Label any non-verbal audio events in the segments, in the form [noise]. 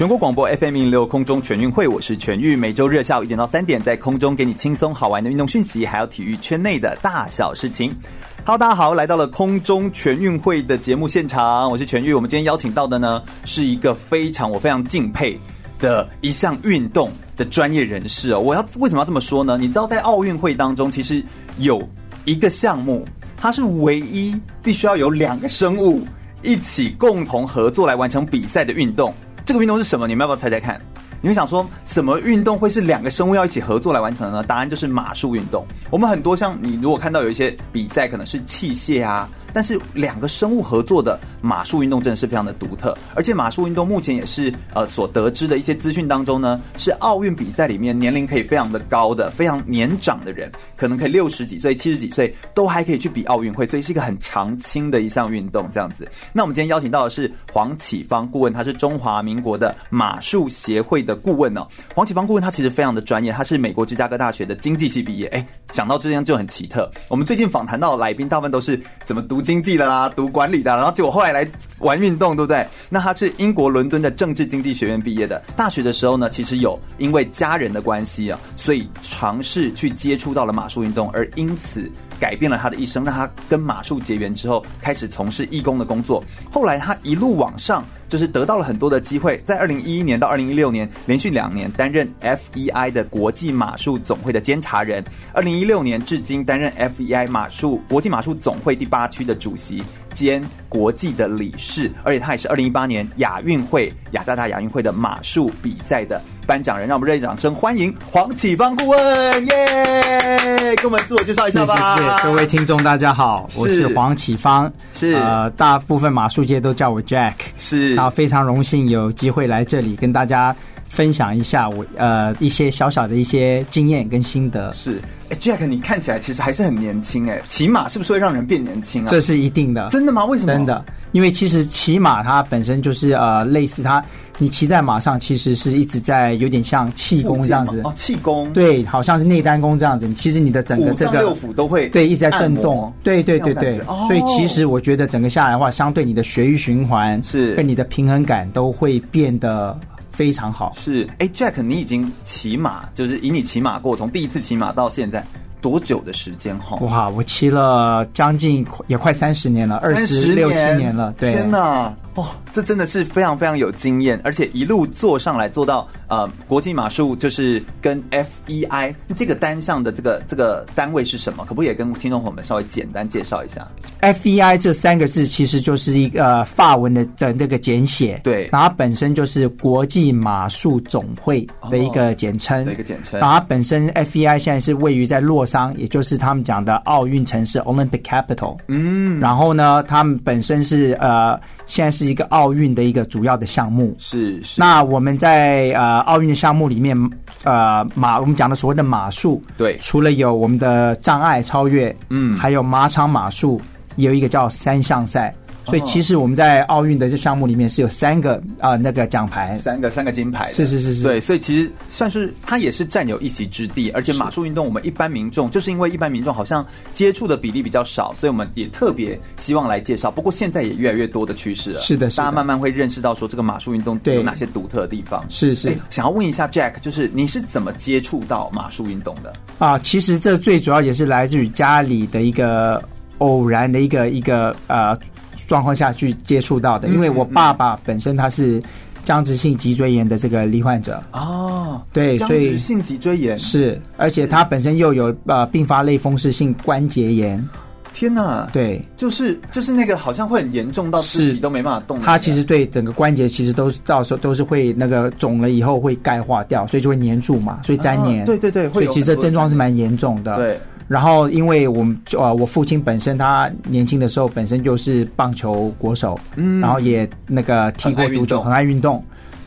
全国广播 FM 零六空中全运会，我是全玉，每周日下午一点到三点，在空中给你轻松好玩的运动讯息，还有体育圈内的大小事情。Hello，大家好，来到了空中全运会的节目现场，我是全玉。我们今天邀请到的呢，是一个非常我非常敬佩的一项运动的专业人士哦。我要为什么要这么说呢？你知道，在奥运会当中，其实有一个项目，它是唯一必须要有两个生物一起共同合作来完成比赛的运动。这个运动是什么？你们要不要猜猜看？你会想说什么运动会是两个生物要一起合作来完成的呢？答案就是马术运动。我们很多像你如果看到有一些比赛，可能是器械啊。但是两个生物合作的马术运动真的是非常的独特，而且马术运动目前也是呃所得知的一些资讯当中呢，是奥运比赛里面年龄可以非常的高的、非常年长的人，可能可以六十几岁、七十几岁都还可以去比奥运会，所以是一个很长青的一项运动这样子。那我们今天邀请到的是黄启芳顾问，他是中华民国的马术协会的顾问哦。黄启芳顾问他其实非常的专业，他是美国芝加哥大学的经济系毕业。哎，想到这样就很奇特。我们最近访谈到来宾大部分都是怎么读。经济的啦，读管理的，然后结果后来来玩运动，对不对？那他是英国伦敦的政治经济学院毕业的。大学的时候呢，其实有因为家人的关系啊，所以尝试去接触到了马术运动，而因此改变了他的一生，让他跟马术结缘之后，开始从事义工的工作。后来他一路往上。就是得到了很多的机会，在二零一一年到二零一六年连续两年担任 FEI 的国际马术总会的监察人，二零一六年至今担任 FEI 马术国际马术总会第八区的主席兼国际的理事，而且他也是二零一八年亚运会雅加达亚运会的马术比赛的颁奖人。让我们热烈掌声欢迎黄启芳顾问，耶！跟我们自我介绍一下吧。谢谢各位听众，大家好，我是黄启芳，是呃，大部分马术界都叫我 Jack，是。然后非常荣幸有机会来这里跟大家分享一下我呃一些小小的一些经验跟心得。是，哎，Jack，你看起来其实还是很年轻哎，骑马是不是会让人变年轻啊？这是一定的。真的吗？为什么？真的，因为其实骑马它本身就是呃类似它。你骑在马上，其实是一直在有点像气功这样子哦，气功对，好像是内丹功这样子。其实你的整个这个六腑都会对一直在震动，对对对对。哦、所以其实我觉得整个下来的话，相对你的血液循环是跟你的平衡感都会变得非常好。是，哎，Jack，你已经骑马，就是以你骑马过，从第一次骑马到现在。多久的时间哈？哇，我骑了将近也快三十年了，二十六七年了。对，天哪！哦，这真的是非常非常有经验，而且一路坐上来坐到呃国际马术，就是跟 FEI 这个单项的这个这个单位是什么？可不可以也跟听众朋友们稍微简单介绍一下？FEI 这三个字其实就是一个、呃、法文的的那个简写，对，然后它本身就是国际马术总会的一个简称，的一个简称。然后它本身 FEI 现在是位于在洛桑，也就是他们讲的奥运城市 Olympic Capital。嗯，然后呢，他们本身是呃。现在是一个奥运的一个主要的项目，是是。那我们在呃奥运的项目里面，呃马我们讲的所谓的马术，对，除了有我们的障碍超越，嗯，还有马场马术，也有一个叫三项赛。所以其实我们在奥运的这项目里面是有三个啊、呃、那个奖牌，三个三个金牌，是是是是。对，所以其实算是它也是占有一席之地。而且马术运动，我们一般民众就是因为一般民众好像接触的比例比较少，所以我们也特别希望来介绍。不过现在也越来越多的趋势了，是的，大家慢慢会认识到说这个马术运动有哪些独特的地方。是是。想要问一下 Jack，就是你是怎么接触到马术运动的？啊，其实这最主要也是来自于家里的一个偶然的一个一个呃。状况下去接触到的，因为我爸爸本身他是僵直性脊椎炎的这个罹患者哦，对，所以僵直性脊椎炎是，而且他本身又有呃并发类风湿性关节炎。天呐，对，就是就是那个好像会很严重到自己都没办法动。他其实对整个关节其实都是到时候都是会那个肿了以后会钙化掉，所以就会粘住嘛，所以粘黏。对对对，所以其实这症状是蛮严重的。对。然后，因为我们呃，我父亲本身他年轻的时候本身就是棒球国手，嗯，然后也那个踢过足球，很爱运动，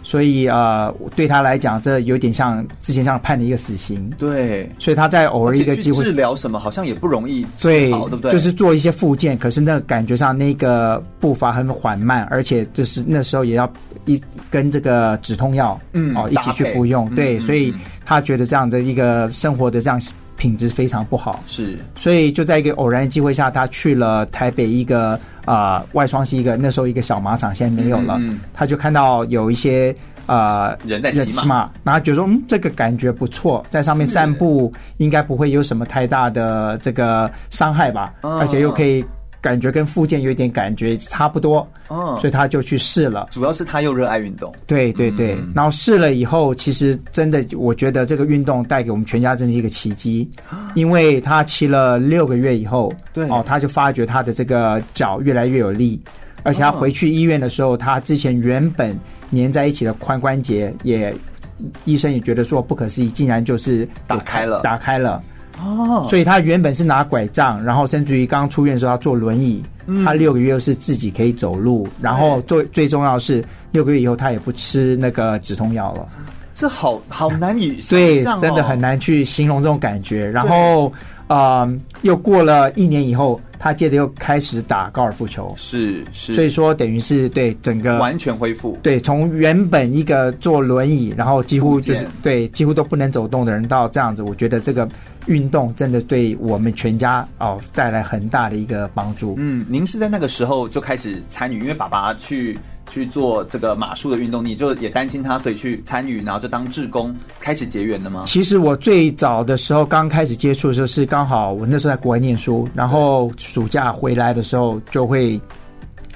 所以呃，对他来讲，这有点像之前像判了一个死刑。对，所以他在偶尔一个机会治疗什么，好像也不容易对，对不对？就是做一些复健，可是那感觉上那个步伐很缓慢，而且就是那时候也要一跟这个止痛药，嗯哦一起去服用。对，所以他觉得这样的一个生活的这样品质非常不好。是，所以就在一个偶然的机会下，他去了台北一个。啊、呃，外双溪一个那时候一个小马场，现在没有了。嗯嗯、他就看到有一些呃人在骑马，然后觉得说，嗯，这个感觉不错，在上面散步应该不会有什么太大的这个伤害吧，哦、而且又可以。感觉跟复健有一点感觉差不多，哦，所以他就去试了。主要是他又热爱运动，对对对。嗯、然后试了以后，其实真的，我觉得这个运动带给我们全家真是一个奇迹，因为他骑了六个月以后，对。哦，他就发觉他的这个脚越来越有力，而且他回去医院的时候，他之前原本粘在一起的髋关节也，医生也觉得说不可思议，竟然就是打开了，打开了。哦，所以他原本是拿拐杖，然后甚至于刚出院的时候要坐轮椅。嗯、他六个月是自己可以走路，然后最最重要的是六个月以后他也不吃那个止痛药了。这好好难以对，真的很难去形容这种感觉。然后，呃，又过了一年以后，他接着又开始打高尔夫球。是是，所以说等于是对整个完全恢复。对，从原本一个坐轮椅，然后几乎就是对几乎都不能走动的人，到这样子，我觉得这个。运动真的对我们全家哦带来很大的一个帮助。嗯，您是在那个时候就开始参与，因为爸爸去去做这个马术的运动，你就也担心他，所以去参与，然后就当志工开始结缘的吗？其实我最早的时候刚开始接触的时候是刚好我那时候在国外念书，然后暑假回来的时候就会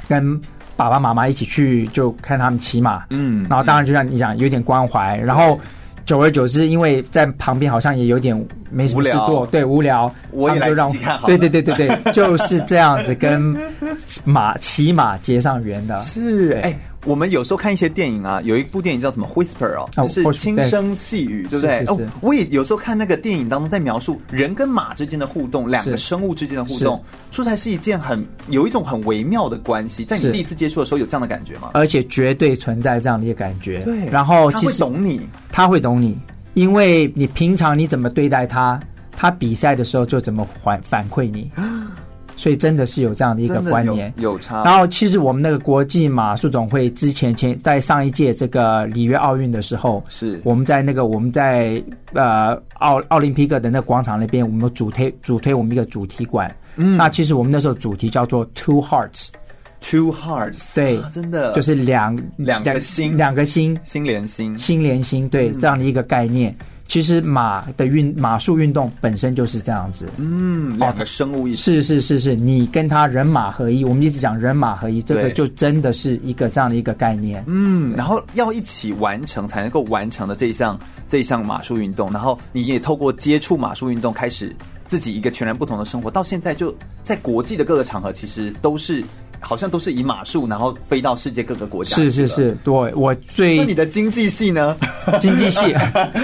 跟爸爸妈妈一起去就看他们骑马，嗯，然后当然就像你讲有点关怀，然后。久而久之，因为在旁边好像也有点没什么事做，对，无聊，我也来自己看好。对对对对对，就是这样子跟 [laughs] 马骑马结上缘的。是，哎对。我们有时候看一些电影啊，有一部电影叫什么《Whisper》哦，就是轻声细语，对不对？哦，我也有时候看那个电影当中，在描述人跟马之间的互动，两个生物之间的互动，说出来是一件很有一种很微妙的关系。在你第一次接触的时候，有这样的感觉吗？而且绝对存在这样的一个感觉。对，然后他会懂你，他会懂你，因为你平常你怎么对待他，他比赛的时候就怎么反反馈你。[gasps] 所以真的是有这样的一个观念，有，有差。然后其实我们那个国际马术总会之前前在上一届这个里约奥运的时候，是。我们在那个我们在呃奥奥林匹克的那个广场那边，我们主推主推我们一个主题馆。嗯，那其实我们那时候主题叫做 Two Hearts，Two Hearts，对，真的。就是两两个心，两个心，心连心，心连心，对，这样的一个概念。其实马的运马术运动本身就是这样子，嗯，两个生物意识，是是是是，你跟他人马合一，我们一直讲人马合一，这个就真的是一个这样的一个概念，嗯，然后要一起完成才能够完成的这一项这一项马术运动，然后你也透过接触马术运动开始自己一个全然不同的生活，到现在就在国际的各个场合，其实都是。好像都是以马术，然后飞到世界各个国家。是是是，对，我最。那你的经济系呢？经济系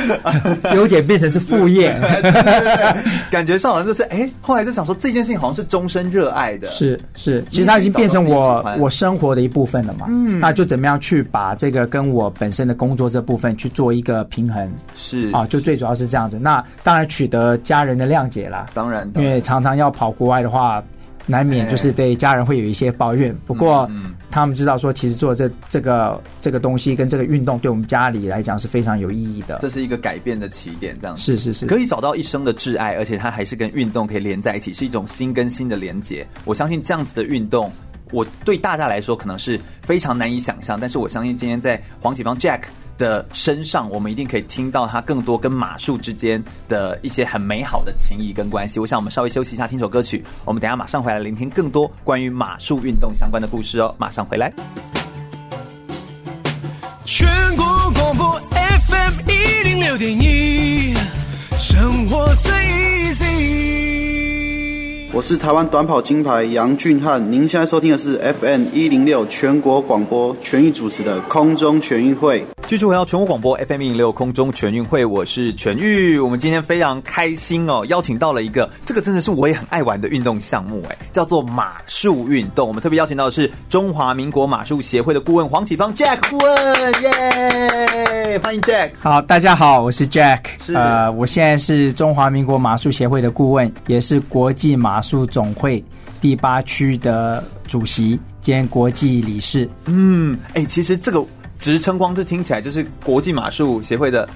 [laughs] 有点变成是副业，对对对，感觉上好像就是哎，后来就想说这件事情好像是终身热爱的。是是，其实它已经变成我我生活的一部分了嘛。嗯，那就怎么样去把这个跟我本身的工作这部分去做一个平衡？是啊，就最主要是这样子。那当然取得家人的谅解啦。当然，因为常常要跑国外的话。难免就是对家人会有一些抱怨，不过他们知道说，其实做这这个这个东西跟这个运动，对我们家里来讲是非常有意义的。这是一个改变的起点，这样是是是，可以找到一生的挚爱，而且它还是跟运动可以连在一起，是一种心跟心的连接。我相信这样子的运动，我对大家来说可能是非常难以想象，但是我相信今天在黄启芳 Jack 的身上，我们一定可以听到他更多跟马术之间的一些很美好的情谊跟关系。我想我们稍微休息一下，听首歌曲。我们等一下马上回来聆听更多关于马术运动相关的故事哦。马上回来。全国广播 FM 一零六点一，生活最 easy。我是台湾短跑金牌杨俊翰。您现在收听的是 FM 一零六全国广播全域主持的空中全运会。继续回到全国广播 FM 一零六空中全运会，我是全玉。我们今天非常开心哦，邀请到了一个这个真的是我也很爱玩的运动项目，哎，叫做马术运动。我们特别邀请到的是中华民国马术协会的顾问黄启芳 Jack 顾问，耶！欢迎 Jack。好，大家好，我是 Jack。是呃，我现在是中华民国马术协会的顾问，也是国际马术总会第八区的主席兼国际理事。嗯，哎，其实这个。职称光是听起来就是国际马术协会的，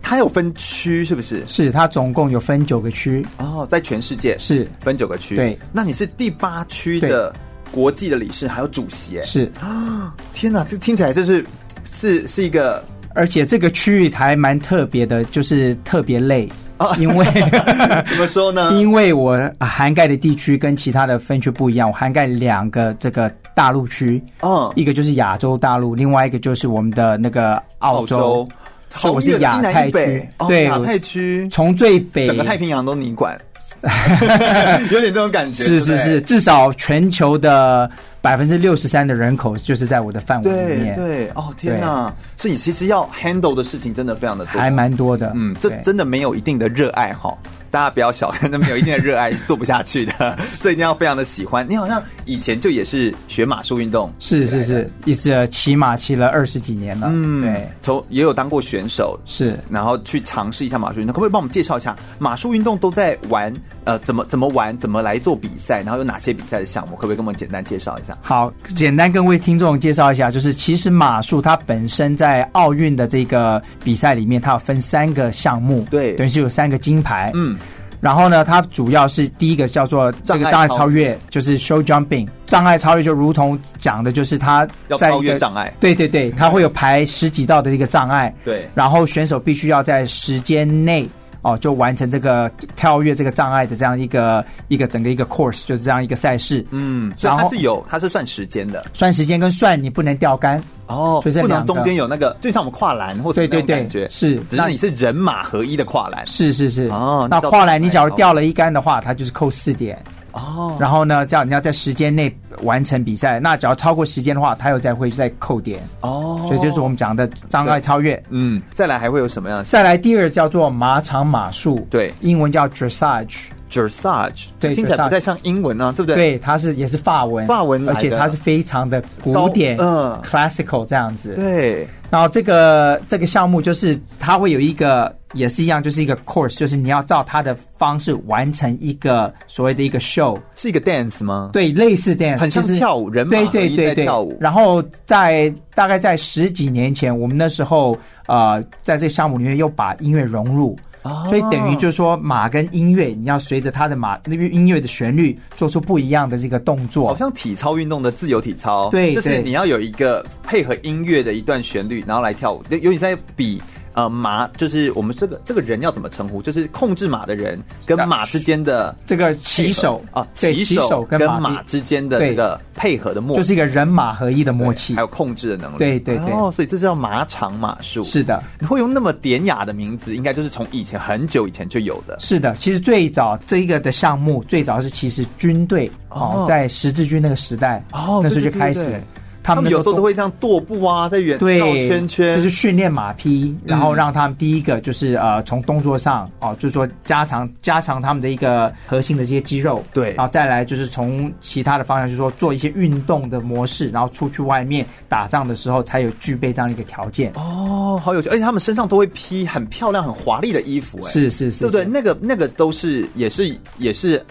它有分区是不是？是，它总共有分九个区哦，在全世界是分九个区。对，那你是第八区的国际的理事还有主席哎，是啊，天哪，这听起来就是是是一个，而且这个区域还蛮特别的，就是特别累。啊，[laughs] 因为 [laughs] 怎么说呢？因为我涵盖的地区跟其他的分区不一样，我涵盖两个这个大陆区，嗯，一个就是亚洲大陆，另外一个就是我们的那个澳洲，澳洲所以我是亚太区，哦、对，亚太区。从最北。整个太平洋都你管，[laughs] 有点这种感觉，是是是，至少全球的。百分之六十三的人口就是在我的范围里面。对对哦，天哪！所以其实要 handle 的事情真的非常的多，还蛮多的。嗯，这真的没有一定的热爱哈。大家不要小看，那没有一定的热爱做不下去的，[laughs] 所以一定要非常的喜欢。你好像以前就也是学马术运动，是是是，一直骑马骑了二十几年了。嗯，对，从也有当过选手，是，然后去尝试一下马术运动。可不可以帮我们介绍一下马术运动都在玩？呃，怎么怎么玩？怎么来做比赛？然后有哪些比赛的项目？可不可以跟我们简单介绍一下？好，简单跟各位听众介绍一下，就是其实马术它本身在奥运的这个比赛里面，它有分三个项目，对，等于是有三个金牌，嗯。然后呢，它主要是第一个叫做这个障碍超越，就是 show jumping。障碍超越就如同讲的，就是它在要超越障碍。对对对，它会有排十几道的一个障碍。对。然后选手必须要在时间内哦，就完成这个跳跃这个障碍的这样一个一个整个一个 course，就是这样一个赛事。嗯。所以它是有，它是算时间的，算时间跟算你不能掉杆。哦，不能中间有那个，就像我们跨栏或者那种感觉，是，只是你是人马合一的跨栏，是是是。哦，那跨栏你假如掉了一杆的话，它就是扣四点。哦，然后呢，这样你要在时间内完成比赛，那只要超过时间的话，他又再会再扣点。哦，所以就是我们讲的障碍超越。嗯，再来还会有什么样？再来第二叫做马场马术，对，英文叫 dressage。Dressage，对，听起来不太像英文啊，对不对？对，它是也是法文，法文，而且它是非常的古典，嗯，classical 这样子。对，然后这个这个项目就是它会有一个，也是一样，就是一个 course，就是你要照他的方式完成一个所谓的一个 show，是一个 dance 吗？对，类似 dance，很像跳舞，人马对对对对跳舞。然后在大概在十几年前，我们那时候呃，在这个项目里面又把音乐融入。所以等于就是说，马跟音乐，你要随着它的马那个音乐的旋律，做出不一样的这个动作。好像体操运动的自由体操，对，就是你要有一个配合音乐的一段旋律，然后来跳舞。尤其在比。呃，马就是我们这个这个人要怎么称呼？就是控制马的人跟马之间的这个骑手啊，骑手跟马之间的这个配合的默契，就是一个人马合一的默契，还有控制的能力。对对对，哦，所以这叫马场马术。是的，你会用那么典雅的名字，应该就是从以前很久以前就有的。是的，其实最早这一个的项目，最早是其实军队哦，在十字军那个时代哦，那时候就开始。他们有时候都会这样踱步啊，在远绕圈圈，就是训练马匹，然后让他们第一个就是呃，从动作上哦，就是说加强加强他们的一个核心的这些肌肉，对，然后再来就是从其他的方向，就是说做一些运动的模式，然后出去外面打仗的时候才有具备这样一个条件。哦，好有趣，而且他们身上都会披很漂亮、很华丽的衣服，哎，是是是，对不对？那个那个都是也是也是。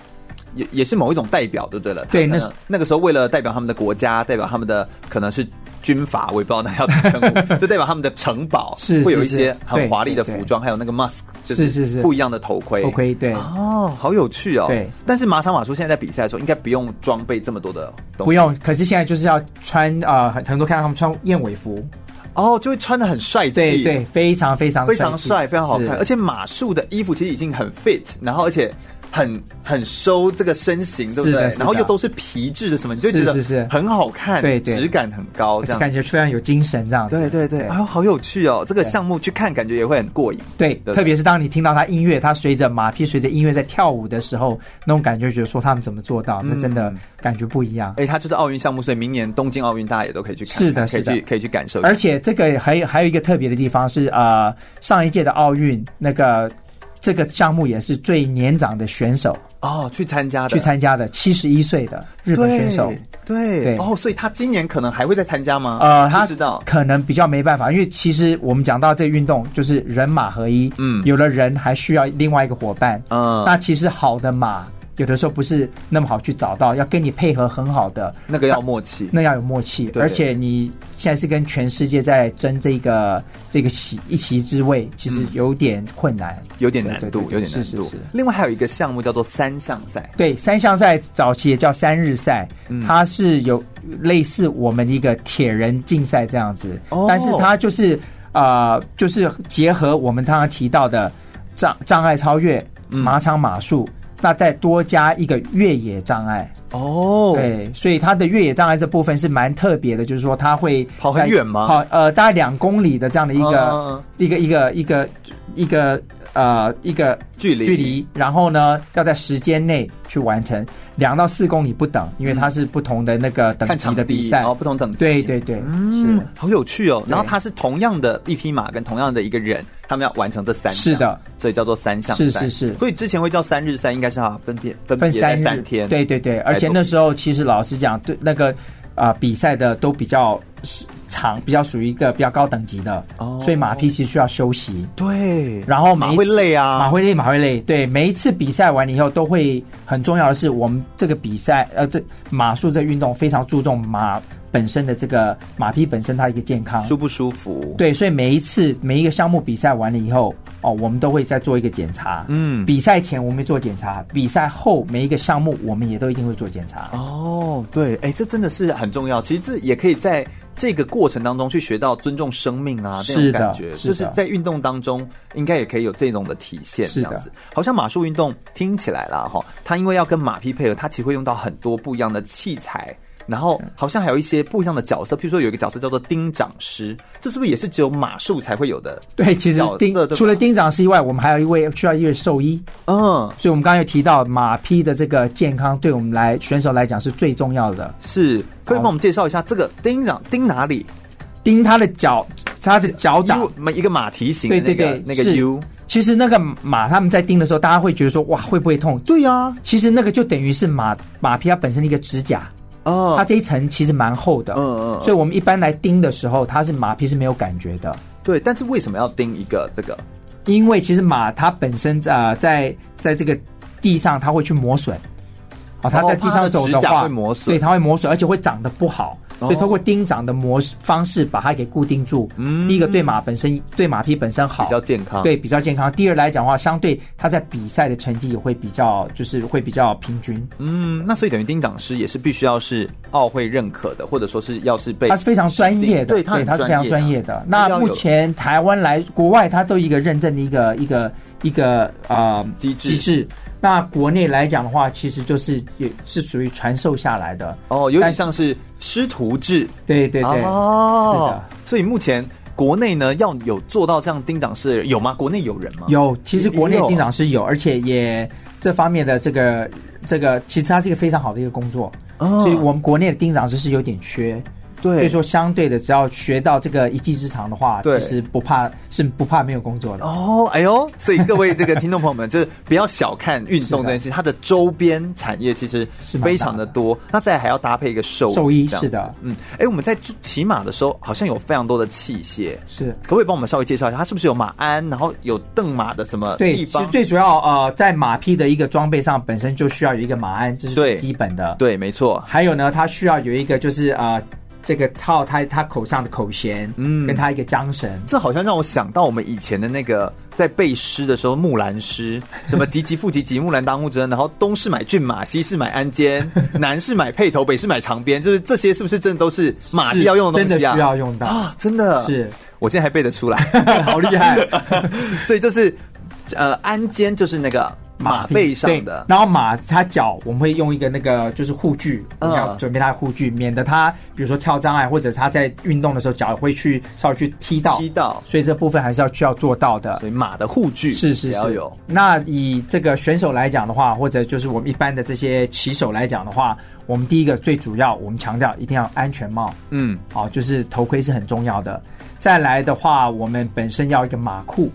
也也是某一种代表，对不对了？对，那那个时候为了代表他们的国家，代表他们的可能是军阀，我也不知道那要怎么称呼，就代表他们的城堡，是会有一些很华丽的服装，还有那个 mask，是是是不一样的头盔，头盔对哦，好有趣哦。对，但是马场马术现在在比赛的时候，应该不用装备这么多的东西，不用。可是现在就是要穿啊，很很多看到他们穿燕尾服，哦，就会穿的很帅气，对对，非常非常非常帅，非常好看。而且马术的衣服其实已经很 fit，然后而且。很很收这个身形，对不对？然后又都是皮质的什么，你就觉得很好看，对对，质感很高，这样感觉非常有精神，这样。对对对，哎呦，好有趣哦！这个项目去看，感觉也会很过瘾。对，特别是当你听到他音乐，他随着马匹随着音乐在跳舞的时候，那种感觉，觉得说他们怎么做到，那真的感觉不一样。哎，他就是奥运项目，所以明年东京奥运大家也都可以去看，是的，是的，可以去可以去感受。而且这个还有还有一个特别的地方是，呃，上一届的奥运那个。这个项目也是最年长的选手哦，去参加的，去参加的七十一岁的日本选手，对对。哦，所以他今年可能还会再参加吗？呃，他知道。可能比较没办法，因为其实我们讲到这个运动就是人马合一，嗯，有了人还需要另外一个伙伴，嗯，那其实好的马。有的时候不是那么好去找到，要跟你配合很好的那个要默契，那要有默契。而且你现在是跟全世界在争这个这个席一席之位，其实有点困难，有点难度，有点难度。另外还有一个项目叫做三项赛，对，三项赛早期也叫三日赛，它是有类似我们一个铁人竞赛这样子，但是它就是呃，就是结合我们刚刚提到的障障碍超越、马场马术。那再多加一个越野障碍哦，对，所以它的越野障碍这部分是蛮特别的，就是说它会跑很远吗？跑呃，大概两公里的这样的一个、uh, 一个一个一个一个呃一个距离距离，然后呢要在时间内去完成。两到四公里不等，因为它是不同的那个等级的比赛，哦，不同等级。对对对，嗯，是好有趣哦。然后它是同样的一匹马跟同样的一个人，他们要完成这三项，是的，所以叫做三项赛。是是是。所以之前会叫三日赛，应该是它分别分别三三天。对对对，而且那时候其实老实讲，对那个啊、呃、比赛的都比较是。长比较属于一个比较高等级的，哦，所以马匹其实需要休息。对，然后马会累啊，马会累，马会累。对，每一次比赛完以后，都会很重要的是，我们这个比赛，呃，这马术这运动非常注重马本身的这个马匹本身它一个健康，舒不舒服？对，所以每一次每一个项目比赛完了以后，哦，我们都会再做一个检查。嗯，比赛前我们会做检查，比赛后每一个项目我们也都一定会做检查。哦，对，哎，这真的是很重要。其实这也可以在。这个过程当中去学到尊重生命啊，这种感觉，就是在运动当中应该也可以有这种的体现。这样子，好像马术运动听起来啦，哈，它因为要跟马匹配合，它其实会用到很多不一样的器材。然后好像还有一些不一样的角色，譬如说有一个角色叫做钉长师，这是不是也是只有马术才会有的？对，其实钉除了钉长师以外，我们还有一位需要一位兽医。嗯，所以我们刚刚有提到马匹的这个健康，对我们来选手来讲是最重要的。是，可以帮我们介绍一下这个钉长钉哪里？钉他的脚，他的脚掌，一个马蹄形对对对，那个 U。其实那个马他们在钉的时候，大家会觉得说哇会不会痛？对呀，其实那个就等于是马马匹它本身的一个指甲。哦，它这一层其实蛮厚的，嗯嗯，所以我们一般来钉的时候，它是马匹是没有感觉的。对，但是为什么要钉一个这个？因为其实马它本身啊、呃，在在这个地上，它会去磨损。哦，它在地上走的话，会磨损，对，它会磨损，而且会长得不好。所以通过钉掌的模式方式把它给固定住。嗯，第一个对马本身对马匹本身好，比较健康。对，比较健康。第二来讲的话，相对它在比赛的成绩也会比较，就是会比较平均。嗯，那所以等于钉掌师也是必须要是奥会认可的，或者说是要是被他是非常专业的，对，他他是非常专业的。那目前台湾来国外，它都一个认证的一个一个一个啊、呃、机制。机制那国内来讲的话，其实就是也是属于传授下来的哦，有点像是师徒制。对对对，哦，是的。所以目前国内呢，要有做到这样丁长师有吗？国内有人吗？有，其实国内丁长师有，而且也这方面的这个这个，其实它是一个非常好的一个工作。哦，所以我们国内的丁长师是有点缺。对，所以说相对的，只要学到这个一技之长的话，其实不怕是不怕没有工作的哦。哎呦，所以各位这个听众朋友们，就是不要小看运动这件事，它的周边产业其实是非常的多。的那再还要搭配一个兽兽医，是的，嗯，哎，我们在骑马的时候，好像有非常多的器械，是，可不可以帮我们稍微介绍一下，它是不是有马鞍，然后有蹬马的什么地方？对，其实最主要呃，在马匹的一个装备上，本身就需要有一个马鞍，这是最基本的，对，对，没错。还有呢，它需要有一个就是呃。这个套他他口上的口弦，嗯，跟他一个缰绳，这好像让我想到我们以前的那个在背诗的时候，木兰诗，什么唧唧复唧唧，木兰当户织，然后东市买骏马，西市买鞍鞯，[laughs] 南市买辔头，北市买长鞭，就是这些是不是真的都是马匹要用的东西啊？真的需要用到啊！真的是，我现在还背得出来，[laughs] 好厉害！[laughs] 所以就是呃，鞍鞯就是那个。马背上的，然后马它脚我们会用一个那个就是护具，嗯，要准备它的护具，免得它比如说跳障碍或者它在运动的时候脚会去稍微去踢到，踢到，所以这部分还是要需要做到的。所以马的护具是是是要有。那以这个选手来讲的话，或者就是我们一般的这些骑手来讲的话，我们第一个最主要，我们强调一定要安全帽，嗯，好，就是头盔是很重要的。再来的话，我们本身要一个马裤。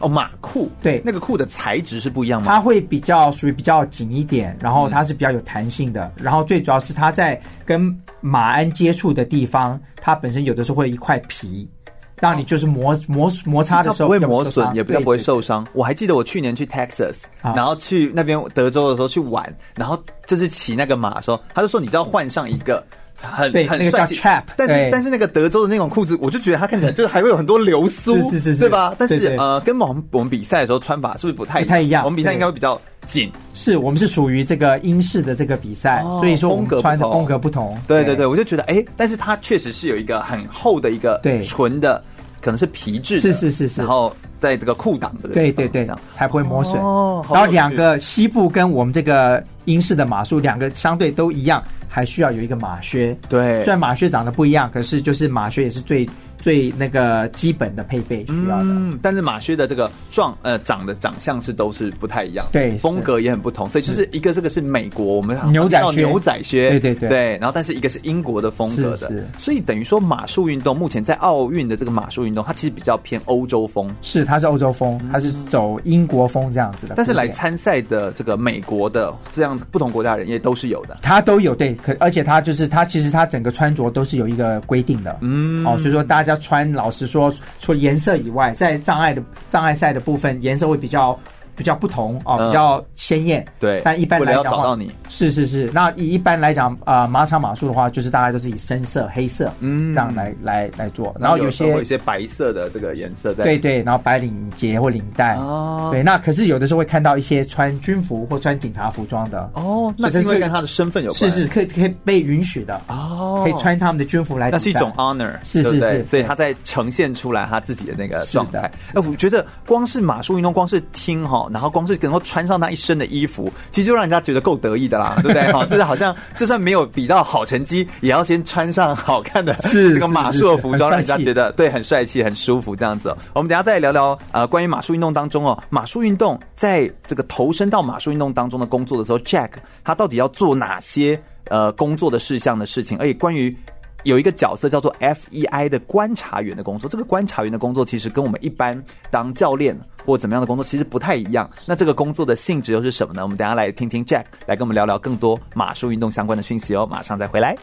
哦，马裤对，那个裤的材质是不一样吗？它会比较属于比较紧一点，然后它是比较有弹性的，嗯、然后最主要是它在跟马鞍接触的地方，它本身有的时候会有一块皮，让你就是磨磨摩擦的时候不会磨损，也比较不会受伤。我还记得我去年去 Texas，然后去那边德州的时候去玩，然后就是骑那个马的时候，他就说你只要换上一个。很对很那个叫 trap，但是但是那个德州的那种裤子，我就觉得它看起来就是还会有很多流苏，是是是，是，对吧？但是对对呃，跟我们我们比赛的时候穿法是不是不太不太一样？我们比赛应该会比较紧，是我们是属于这个英式的这个比赛，哦、所以说风格穿的风格不同。对对对，我就觉得哎，但是它确实是有一个很厚的一个纯的，可能是皮质的，是是是是，然后在这个裤裆的对对对，这样。才不会磨损。哦，然后两个西部跟我们这个英式的码数两个相对都一样。还需要有一个马靴，对，虽然马靴长得不一样，可是就是马靴也是最。最那个基本的配备需要的，嗯，但是马靴的这个状呃长的长相是都是不太一样，对，风格也很不同，所以就是一个这个是美国我们牛仔靴，牛仔靴，对对对，对，然后但是一个是英国的风格的，所以等于说马术运动目前在奥运的这个马术运动，它其实比较偏欧洲风，是它是欧洲风，它是走英国风这样子的，但是来参赛的这个美国的这样不同国家的人也都是有的，他都有对，可而且他就是他其实他整个穿着都是有一个规定的，嗯，哦，所以说大家要穿老实。说除了颜色以外，在障碍的障碍赛的部分，颜色会比较。比较不同啊，比较鲜艳。对，但一般来讲，找到你是是是。那以一般来讲啊，马场马术的话，就是大家都是以深色、黑色嗯这样来来来做。然后有些有一些白色的这个颜色在。对对，然后白领结或领带哦。对，那可是有的时候会看到一些穿军服或穿警察服装的哦。那是因为跟他的身份有关。是是，可以可以被允许的哦，可以穿他们的军服来。那是一种 honor，是是是。所以他在呈现出来他自己的那个状态。哎，我觉得光是马术运动，光是听哈，然后光是能够。穿上他一身的衣服，其实就让人家觉得够得意的啦，[laughs] 对不对？好，就是好像就算没有比到好成绩，也要先穿上好看的 [laughs] 这个马术的服装，让人家觉得对很帅气、很舒服这样子。我们等下再聊聊呃关于马术运动当中哦，马术运动在这个投身到马术运动当中的工作的时候，Jack 他到底要做哪些呃工作的事项的事情？而且关于。有一个角色叫做 FEI 的观察员的工作，这个观察员的工作其实跟我们一般当教练或怎么样的工作其实不太一样。那这个工作的性质又是什么呢？我们等下来听听 Jack 来跟我们聊聊更多马术运动相关的讯息哦。马上再回来。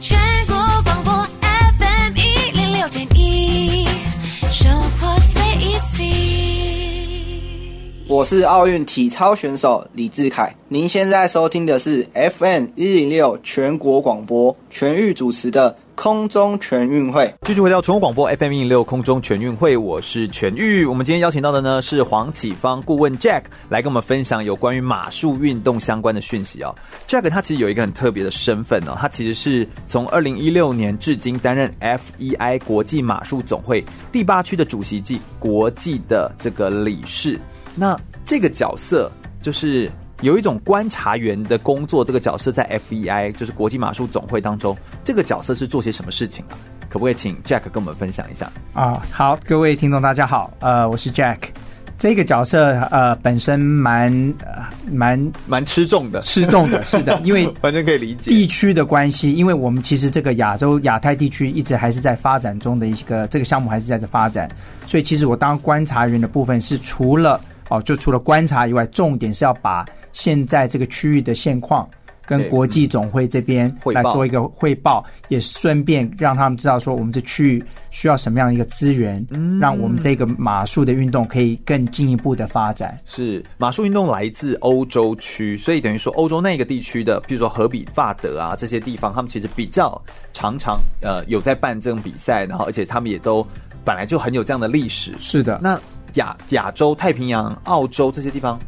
全国广播 FM 一零六点一，生活最 easy。我是奥运体操选手李智凯，您现在收听的是 FM 一零六全国广播全域主持的空中全运会。继续回到全国广播 FM 一零六空中全运会，我是全域。我们今天邀请到的呢是黄启芳顾问 Jack 来跟我们分享有关于马术运动相关的讯息哦。Jack 他其实有一个很特别的身份哦，他其实是从二零一六年至今担任 FEI 国际马术总会第八区的主席暨国际的这个理事。那这个角色就是有一种观察员的工作，这个角色在 FEI 就是国际马术总会当中，这个角色是做些什么事情啊？可不可以请 Jack 跟我们分享一下啊？好，各位听众大家好，呃，我是 Jack。这个角色呃本身蛮呃蛮蛮吃重的，吃重的，[laughs] 是的，因为完全可以理解地区的关系，因为我们其实这个亚洲亚太地区一直还是在发展中的一个这个项目还是在这发展，所以其实我当观察员的部分是除了。哦，就除了观察以外，重点是要把现在这个区域的现况跟国际总会这边来做一个汇报，也顺便让他们知道说我们这区域需要什么样的一个资源，嗯，让我们这个马术的运动可以更进一步的发展。是马术运动来自欧洲区，所以等于说欧洲那个地区的，比如说荷比法德啊这些地方，他们其实比较常常呃有在办这种比赛，然后而且他们也都本来就很有这样的历史。是的，那。亚亚洲、太平洋、澳洲这些地方，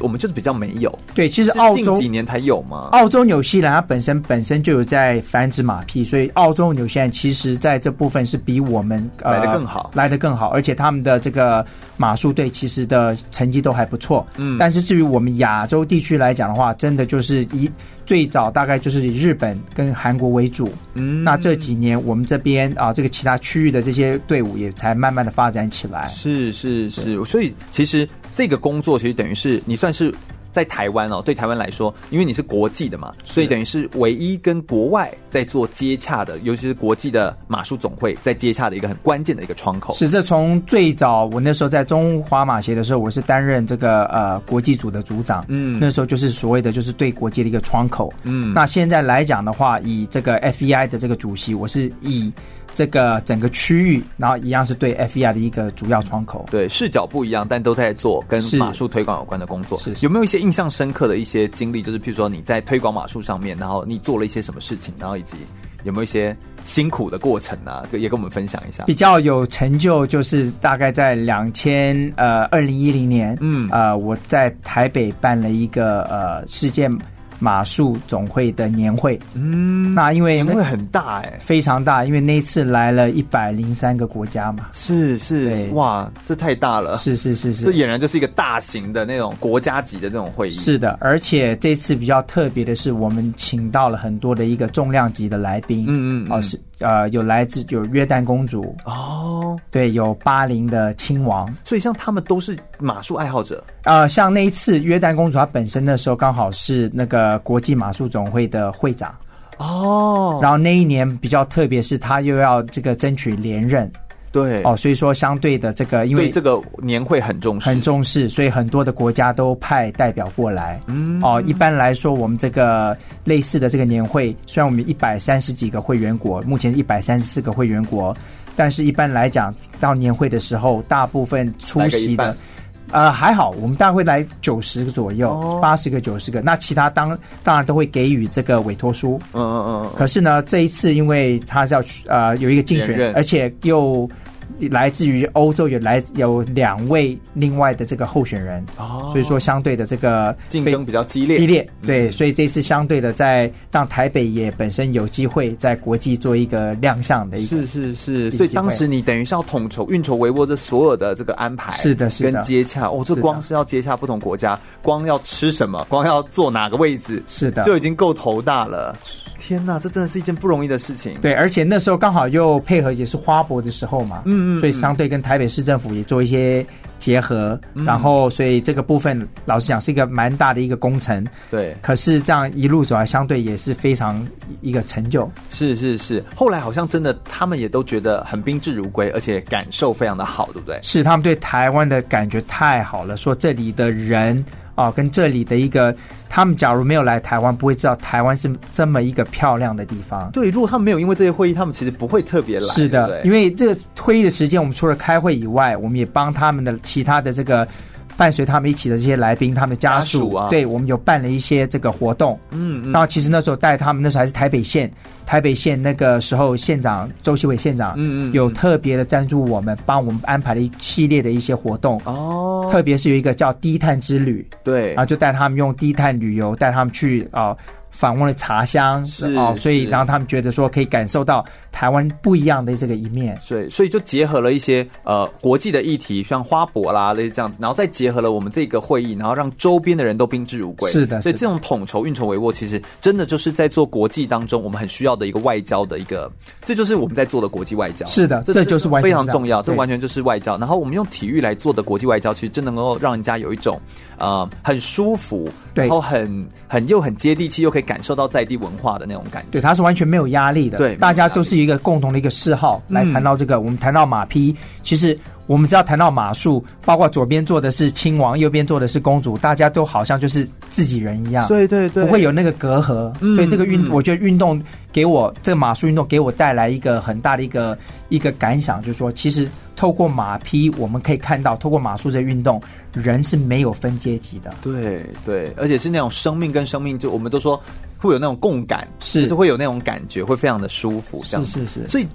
我们就是比较没有。对，其实澳洲近几年才有嘛。澳洲、纽西兰它本身本身就有在繁殖马匹，所以澳洲、纽西兰其实在这部分是比我们、呃、来的更好，来的更好，而且他们的这个马术队其实的成绩都还不错。嗯，但是至于我们亚洲地区来讲的话，真的就是以最早大概就是以日本跟韩国为主。嗯，那这几年我们这边啊，这个其他区域的这些队伍也才慢慢的发展起来。是是是，所以其实。这个工作其实等于是你算是在台湾哦，对台湾来说，因为你是国际的嘛，所以等于是唯一跟国外在做接洽的，尤其是国际的马术总会在接洽的一个很关键的一个窗口。是，这从最早我那时候在中华马协的时候，我是担任这个呃国际组的组长，嗯，那时候就是所谓的就是对国际的一个窗口，嗯，那现在来讲的话，以这个 FEI 的这个主席，我是以。这个整个区域，然后一样是对 FEI 的一个主要窗口。对，视角不一样，但都在做跟马术推广有关的工作。是，是有没有一些印象深刻的一些经历？就是譬如说你在推广马术上面，然后你做了一些什么事情，然后以及有没有一些辛苦的过程啊？也跟我们分享一下。比较有成就，就是大概在两千呃二零一零年，嗯呃我在台北办了一个呃世界。马术总会的年会，嗯，那因为年会很大哎、欸，非常大，因为那一次来了一百零三个国家嘛，是是，哇，这太大了，是是是是，这俨然就是一个大型的那种国家级的那种会议，是的，而且这次比较特别的是，我们请到了很多的一个重量级的来宾，嗯嗯，哦是。呃，有来自有约旦公主哦，对，有巴林的亲王，所以像他们都是马术爱好者。呃，像那一次约旦公主，她本身那时候刚好是那个国际马术总会的会长哦，然后那一年比较特别，是她又要这个争取连任。对。哦，所以说相对的这个，因为这个年会很重视，很重视，所以很多的国家都派代表过来。嗯，哦，一般来说，我们这个类似的这个年会，虽然我们一百三十几个会员国，目前是一百三十四个会员国，但是一般来讲，到年会的时候，大部分出席的，呃，还好，我们大概会来九十个左右，八十个、九十个，那其他当当然都会给予这个委托书。嗯嗯嗯。可是呢，这一次因为他是要去呃有一个竞选，而且又。来自于欧洲有来有两位另外的这个候选人，哦，所以说相对的这个竞争比较激烈，激烈，对，所以这次相对的在让台北也本身有机会在国际做一个亮相的一个，是是是，所以当时你等于是要统筹运筹帷幄这所有的这个安排，是的，是的，跟接洽，哦，这光是要接洽不同国家，光要吃什么，光要坐哪个位置，是的，就已经够头大了。天呐，这真的是一件不容易的事情。对，而且那时候刚好又配合也是花博的时候嘛，嗯嗯，所以相对跟台北市政府也做一些结合，嗯、然后所以这个部分老实讲是一个蛮大的一个工程。对，可是这样一路走来，相对也是非常一个成就。是是是，后来好像真的他们也都觉得很宾至如归，而且感受非常的好，对不对？是，他们对台湾的感觉太好了，说这里的人。哦，跟这里的一个，他们假如没有来台湾，不会知道台湾是这么一个漂亮的地方。对，如果他们没有因为这些会议，他们其实不会特别来。是的，因为这个会议的时间，我们除了开会以外，我们也帮他们的其他的这个。伴随他们一起的这些来宾，他们的家属，啊，对，我们有办了一些这个活动，嗯，嗯，然后其实那时候带他们，那时候还是台北县，台北县那个时候县长周锡伟县长，嗯，嗯嗯，有特别的赞助我们，帮我们安排了一系列的一些活动，哦，特别是有一个叫低碳之旅，对，然后就带他们用低碳旅游，带他们去啊。呃访问了茶乡，是哦，所以然后他们觉得说可以感受到台湾不一样的这个一面，对，所以就结合了一些呃国际的议题，像花博啦类似这样子，然后再结合了我们这个会议，然后让周边的人都宾至如归。是的，所以这种统筹运筹帷幄，其实真的就是在做国际当中我们很需要的一个外交的一个，这就是我们在做的国际外交。是的，这就是非常重要，这完全就是外交。然后我们用体育来做的国际外交，其实真能够让人家有一种呃很舒服，然后很很又很接地气，又可以感受到在地。文化的那种感觉，对，它是完全没有压力的。对，大家都是一个共同的一个嗜好来谈到这个。嗯、我们谈到马匹，其实我们只要谈到马术，包括左边坐的是亲王，右边坐的是公主，大家都好像就是自己人一样。对对对，不会有那个隔阂。嗯、所以这个运，嗯、我觉得运动给我这个马术运动给我带来一个很大的一个一个感想，就是说，其实透过马匹，我们可以看到，透过马术这运动，人是没有分阶级的。对对，而且是那种生命跟生命，就我们都说。会有那种共感，是，就是会有那种感觉，会非常的舒服。这样是是是。所以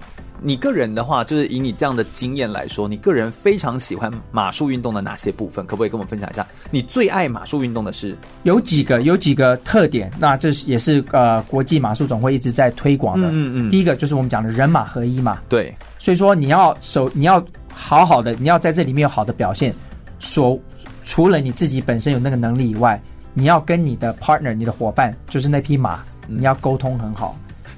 你个人的话，就是以你这样的经验来说，你个人非常喜欢马术运动的哪些部分？可不可以跟我们分享一下？你最爱马术运动的是？有几个，有几个特点。那这也是呃，国际马术总会一直在推广的。嗯嗯，嗯。第一个就是我们讲的人马合一嘛。对。所以说你要手，你要好好的，你要在这里面有好的表现。所除了你自己本身有那个能力以外，你要跟你的 partner、你的伙伴，就是那匹马，你要沟通很好。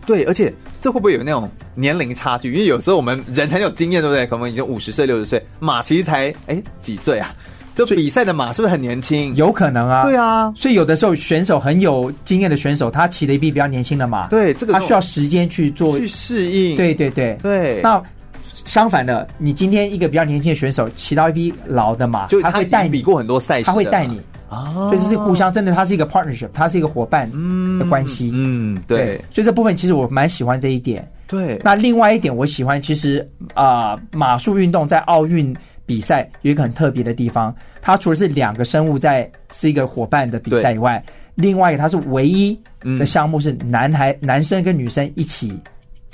对，而且这会不会有那种年龄差距？因为有时候我们人很有经验，对不对？可能已经五十岁、六十岁，马其实才哎几岁啊？就比赛的马是不是很年轻？有可能啊。对啊，所以有的时候选手很有经验的选手，他骑了一匹比较年轻的马，对这个他需要时间去做去适应。对对对对。那相反的，你今天一个比较年轻的选手骑到一匹老的马，就他会带你比过很多赛事，他会带你。啊，所以这是互相，真的，它是一个 partnership，它是一个伙伴的关系。嗯，对，对。所以这部分其实我蛮喜欢这一点。对。那另外一点，我喜欢其实啊、呃，马术运动在奥运比赛有一个很特别的地方，它除了是两个生物在是一个伙伴的比赛以外，另外一个它是唯一的项目是男孩、嗯、男生跟女生一起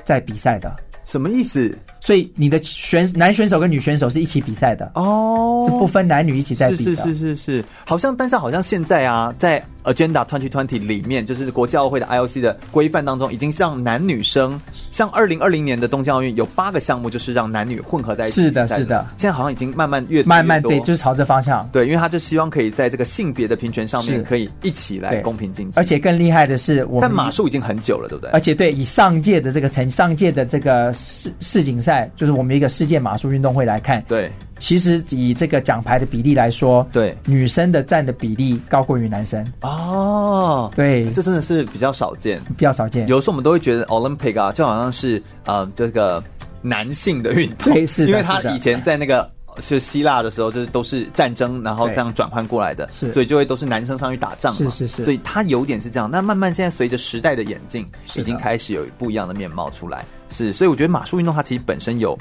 在比赛的。什么意思？所以你的选男选手跟女选手是一起比赛的哦，是不分男女一起在比的。是是是是是，好像但是好像现在啊，在 Agenda Twenty Twenty 里面，就是国际奥会的 IOC 的规范当中，已经让男女生，像二零二零年的东京奥运有八个项目，就是让男女混合在一起。是的，是的。现在好像已经慢慢越，越慢慢对，就是朝这方向。对，因为他就希望可以在这个性别的平权上面可以一起来公平竞技。而且更厉害的是，我们但马术已经很久了，对不对？而且对，以上届的这个成上届的这个世世锦赛，就是我们一个世界马术运动会来看，对。其实以这个奖牌的比例来说，对。女生的占的比例高过于男生。哦，对，这真的是比较少见，比较少见。有时候我们都会觉得 Olympic 啊，就好像是呃这个男性的运动，对，是，因为他以前在那个是希腊的时候，就是都是战争，然后这样转换过来的，是，所以就会都是男生上去打仗嘛，是是是，所以他有点是这样。那慢慢现在随着时代的演进，已经开始有不一样的面貌出来，是，所以我觉得马术运动它其实本身有。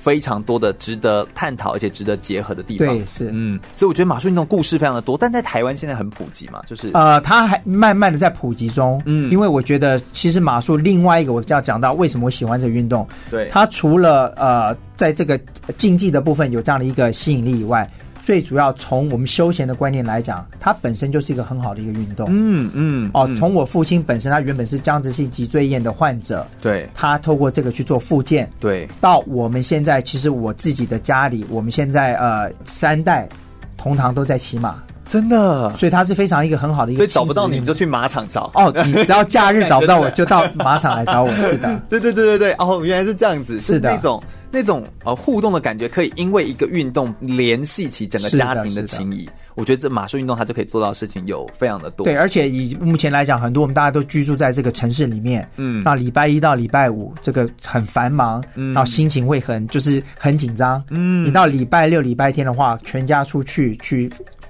非常多的值得探讨而且值得结合的地方，对，是，嗯，所以我觉得马术运动故事非常的多，但在台湾现在很普及嘛，就是呃，它还慢慢的在普及中，嗯，因为我觉得其实马术另外一个我就要讲到为什么我喜欢这个运动，对，它除了呃在这个竞技的部分有这样的一个吸引力以外。最主要从我们休闲的观念来讲，它本身就是一个很好的一个运动。嗯嗯。哦，从我父亲本身，他原本是僵直性脊椎炎的患者，对，他透过这个去做复健，对，到我们现在，其实我自己的家里，我们现在呃三代同堂都在骑马。真的，所以它是非常一个很好的一个。所以找不到你，你就去马场找。哦，你只要假日找不到我，就到马场来找我。是的，[laughs] 对对对对对。哦，原来是这样子，是的，那种那种呃互动的感觉，可以因为一个运动联系起整个家庭的情谊。我觉得这马术运动它就可以做到的事情有非常的多。对，而且以目前来讲，很多我们大家都居住在这个城市里面，嗯，那礼拜一到礼拜五这个很繁忙，嗯，然后心情会很就是很紧张，嗯，你到礼拜六、礼拜天的话，全家出去去。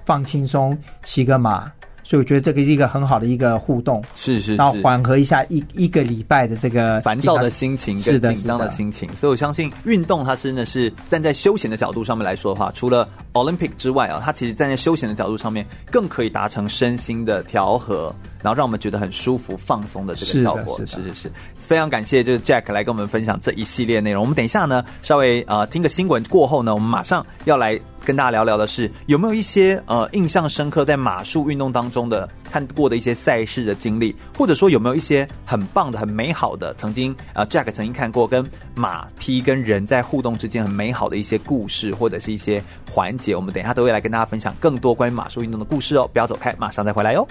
放轻松，骑个马，所以我觉得这个是一个很好的一个互动，是是，是，然后缓和一下一一个礼拜的这个烦躁的心情跟紧张的心情。所以我相信运动它真的是站在休闲的角度上面来说的话，除了 Olympic 之外啊，它其实站在休闲的角度上面更可以达成身心的调和。然后让我们觉得很舒服、放松的这个效果，是是是，是，非常感谢，就是 Jack 来跟我们分享这一系列内容。我们等一下呢，稍微呃听个新闻过后呢，我们马上要来跟大家聊聊的是，有没有一些呃印象深刻在马术运动当中的看过的一些赛事的经历，或者说有没有一些很棒的、很美好的曾经呃 Jack 曾经看过跟马匹跟人在互动之间很美好的一些故事，或者是一些环节，我们等一下都会来跟大家分享更多关于马术运动的故事哦。不要走开，马上再回来哟。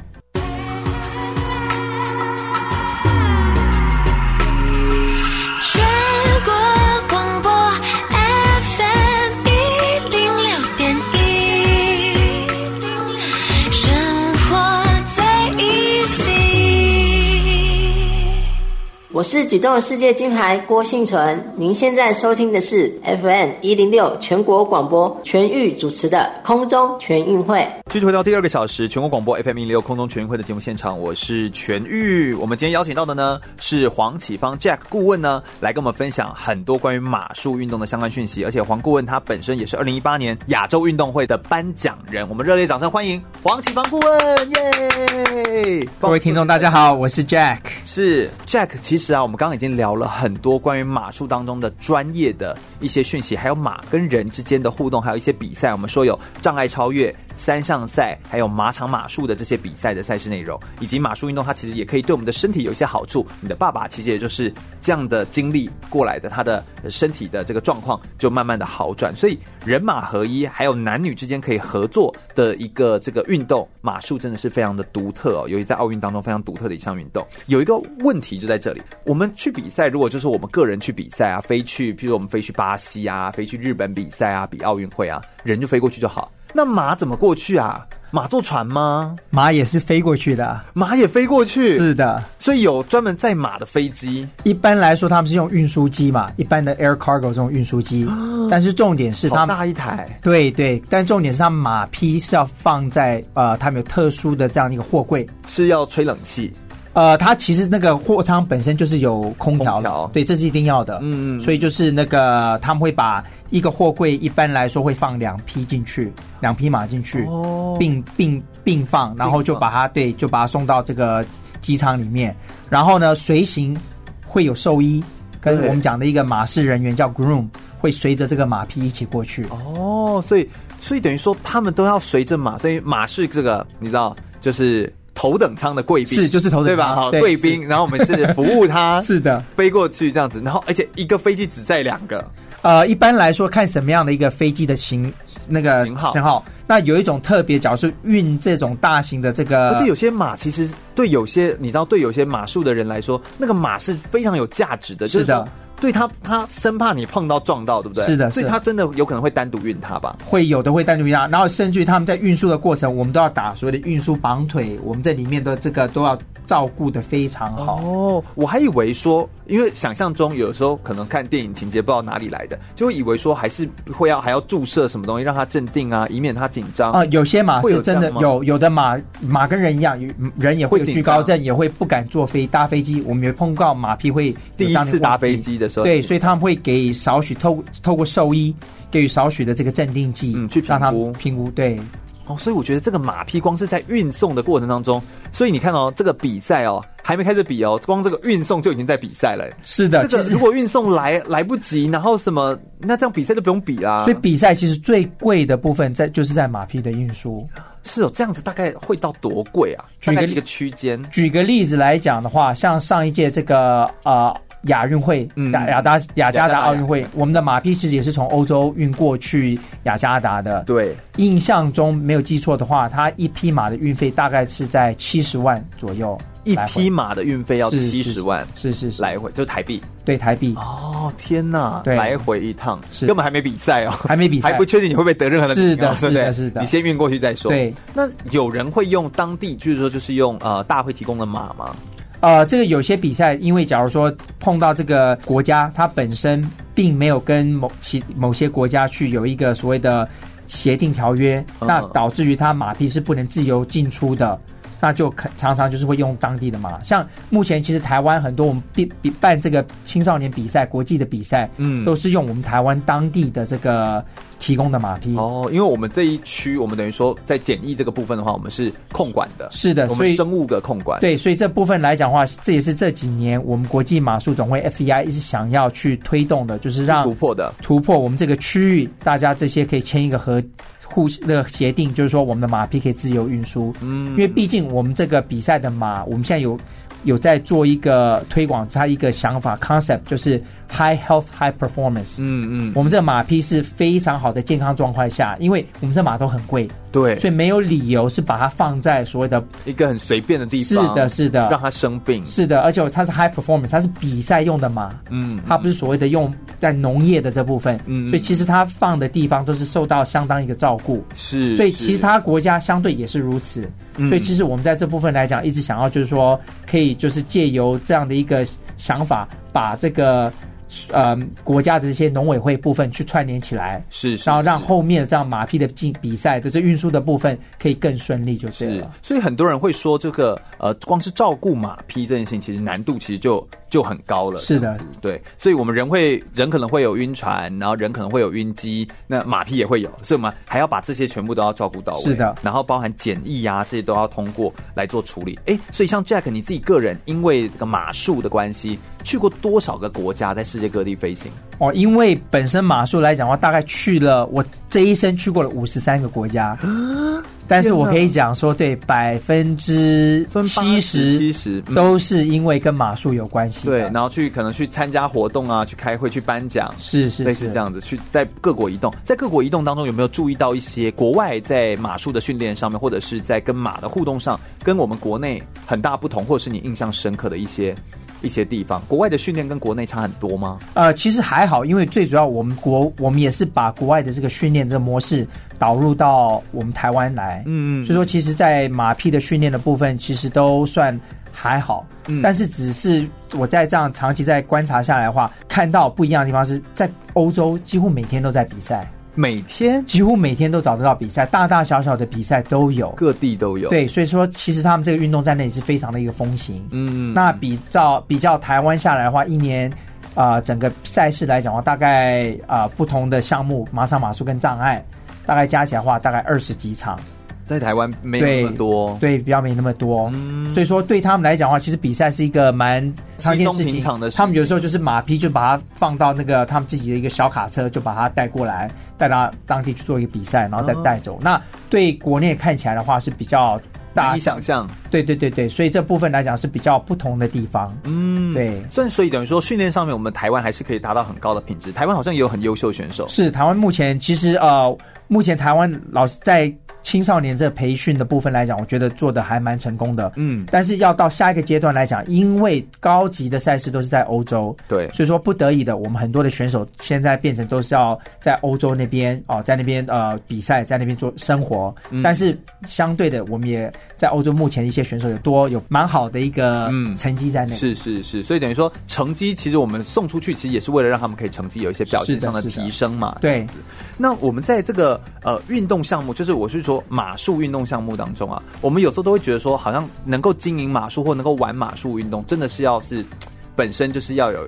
我是举重世界金牌郭信存，您现在收听的是 FM 一零六全国广播全域主持的空中全运会。继续回到第二个小时，全国广播 FM 一零六空中全运会的节目现场，我是全域。我们今天邀请到的呢是黄启芳 Jack 顾问呢，来跟我们分享很多关于马术运动的相关讯息。而且黄顾问他本身也是二零一八年亚洲运动会的颁奖人。我们热烈掌声欢迎黄启芳顾问！耶！各位听众大家好，我是 Jack。是 Jack。其实啊，我们刚刚已经聊了很多关于马术当中的专业的一些讯息，还有马跟人之间的互动，还有一些比赛。我们说有障碍超越。三项赛，还有马场马术的这些比赛的赛事内容，以及马术运动，它其实也可以对我们的身体有一些好处。你的爸爸其实也就是这样的经历过来的，他的身体的这个状况就慢慢的好转。所以人马合一，还有男女之间可以合作的一个这个运动，马术真的是非常的独特哦，尤其在奥运当中非常独特的一项运动。有一个问题就在这里，我们去比赛，如果就是我们个人去比赛啊，飞去，譬如我们飞去巴西啊，飞去日本比赛啊，比奥运会啊，人就飞过去就好。那马怎么过去啊？马坐船吗？马也是飞过去的，马也飞过去。是的，所以有专门载马的飞机。一般来说，他们是用运输机嘛，一般的 air cargo 这种运输机。但是重点是，他们大一台。对对，但重点是，他们马匹是要放在呃，他们有特殊的这样一个货柜，是要吹冷气。呃，它其实那个货仓本身就是有空调的，对，这是一定要的。嗯嗯，所以就是那个他们会把一个货柜，一般来说会放两匹进去，两匹马进去，哦，并并并放，然后就把它对，就把它送到这个机舱里面。然后呢，随行会有兽医跟我们讲的一个马事人员叫 groom，会随着这个马匹一起过去。哦，所以所以等于说他们都要随着马，所以马是这个你知道就是。头等舱的贵宾是就是头等舱对吧？好，贵宾，然后我们是服务他，[laughs] 是的，飞过去这样子，然后而且一个飞机只载两个。呃，一般来说看什么样的一个飞机的型那个型号，型号，那有一种特别，假如是运这种大型的这个，而且有些马其实对有些你知道对有些马术的人来说，那个马是非常有价值的，是的。就是对他，他生怕你碰到撞到，对不对？是的，所以他真的有可能会单独运他吧？会有的会单独运他，然后甚至于他们在运输的过程，我们都要打所谓的运输绑腿，我们这里面的这个都要照顾的非常好。哦，我还以为说，因为想象中有时候可能看电影情节不知道哪里来的，就会以为说还是会要还要注射什么东西让他镇定啊，以免他紧张啊。有些马是真的有，有，的马马跟人一样，人也会有惧高症，也会不敢坐飞搭飞机。我们也碰到马匹会第一次搭飞机的时候，对，所以他们会。会给少许透透过兽医给予少许的这个镇定剂，嗯，去让他评估。对，哦，所以我觉得这个马匹光是在运送的过程当中，所以你看哦，这个比赛哦还没开始比哦，光这个运送就已经在比赛了。是的，这个如果运送来来不及，然后什么，那这样比赛就不用比啦。所以比赛其实最贵的部分在就是在马匹的运输。是哦，这样子大概会到多贵啊？举个一个区间，举个例子来讲的话，像上一届这个呃。亚运会，雅雅达雅加达奥运会，我们的马匹其实也是从欧洲运过去雅加达的。对，印象中没有记错的话，它一匹马的运费大概是在七十万左右。一匹马的运费要七十万，是是是，来回就是台币。对，台币。哦，天哪！对，来回一趟，根本还没比赛哦，还没比赛，还不确定你会不会得任何的。是的，是的，是的。你先运过去再说。对，那有人会用当地，就是说，就是用呃大会提供的马吗？呃，这个有些比赛，因为假如说碰到这个国家，它本身并没有跟某其某些国家去有一个所谓的协定条约，那导致于它马匹是不能自由进出的。那就常常就是会用当地的马，像目前其实台湾很多我们比比办这个青少年比赛、国际的比赛，嗯，都是用我们台湾当地的这个提供的马匹。哦，因为我们这一区，我们等于说在检疫这个部分的话，我们是控管的。是的，所以生物的控管。对，所以这部分来讲的话，这也是这几年我们国际马术总会 FEI 一直想要去推动的，就是让突破的突破我们这个区域，大家这些可以签一个合。互的协定就是说，我们的马匹可以自由运输。嗯，因为毕竟我们这个比赛的马，我们现在有有在做一个推广，它一个想法 concept 就是 high health high performance。嗯嗯，我们这个马匹是非常好的健康状况下，因为我们这马都很贵。对，所以没有理由是把它放在所谓的一个很随便的地方。是的，是的，让它生病。是的，而且它是 high performance，它是比赛用的马。嗯，它不是所谓的用在农业的这部分。嗯，所以其实它放的地方都是受到相当一个照顾。是，所以其他国家相对也是如此。所以其实我们在这部分来讲，一直想要就是说，可以就是借由这样的一个想法，把这个。呃国家的这些农委会部分去串联起来，是，是，然后让后面的这样马匹的进比赛的这运输的部分可以更顺利，就是了。所以很多人会说，这个呃，光是照顾马匹这件事情，其实难度其实就就很高了。是的，对。所以我们人会人可能会有晕船，然后人可能会有晕机，那马匹也会有，所以我们还要把这些全部都要照顾到位。是的，然后包含检疫啊这些都要通过来做处理。哎，所以像 Jack 你自己个人，因为这个马术的关系，去过多少个国家，在世界各地飞行？哦，因为本身马术来讲的话，大概去了我这一生去过了五十三个国家，但是我可以讲说，对百分之七十七十都是因为跟马术有关系。对，然后去可能去参加活动啊，去开会，去颁奖，是是，是。类似这样子，去在各国移动，在各国移动当中有没有注意到一些国外在马术的训练上面，或者是在跟马的互动上，跟我们国内很大不同，或者是你印象深刻的一些？一些地方，国外的训练跟国内差很多吗？呃，其实还好，因为最主要我们国我们也是把国外的这个训练的模式导入到我们台湾来，嗯嗯，所以说其实，在马匹的训练的部分，其实都算还好，嗯，但是只是我在这样长期在观察下来的话，看到不一样的地方是在欧洲，几乎每天都在比赛。每天几乎每天都找得到比赛，大大小小的比赛都有，各地都有。对，所以说其实他们这个运动在那里是非常的一个风行。嗯，那比较比较台湾下来的话，一年啊、呃，整个赛事来讲的话，大概啊、呃、不同的项目，马场、马术跟障碍，大概加起来的话，大概二十几场。在台湾没有那么多，对，比较没那么多，嗯，所以说对他们来讲的话，其实比赛是一个蛮常见事情。他们有时候就是马匹就把它放到那个他们自己的一个小卡车，就把它带过来，带到当地去做一个比赛，然后再带走。哦、那对国内看起来的话是比较大，难以想象。对对对对，所以这部分来讲是比较不同的地方。嗯，对。所以所以等于说训练上面，我们台湾还是可以达到很高的品质。台湾好像也有很优秀选手。是台湾目前其实呃，目前台湾老师在。青少年这个培训的部分来讲，我觉得做的还蛮成功的。嗯，但是要到下一个阶段来讲，因为高级的赛事都是在欧洲，对，所以说不得已的，我们很多的选手现在变成都是要在欧洲那边哦，在那边呃比赛，在那边做生活。嗯，但是相对的，我们也在欧洲目前一些选手有多有蛮好的一个成绩在内。是是是，所以等于说成绩其实我们送出去，其实也是为了让他们可以成绩有一些表现上的提升嘛。对。那我们在这个呃运动项目，就是我是说。马术运动项目当中啊，我们有时候都会觉得说，好像能够经营马术或能够玩马术运动，真的是要是本身就是要有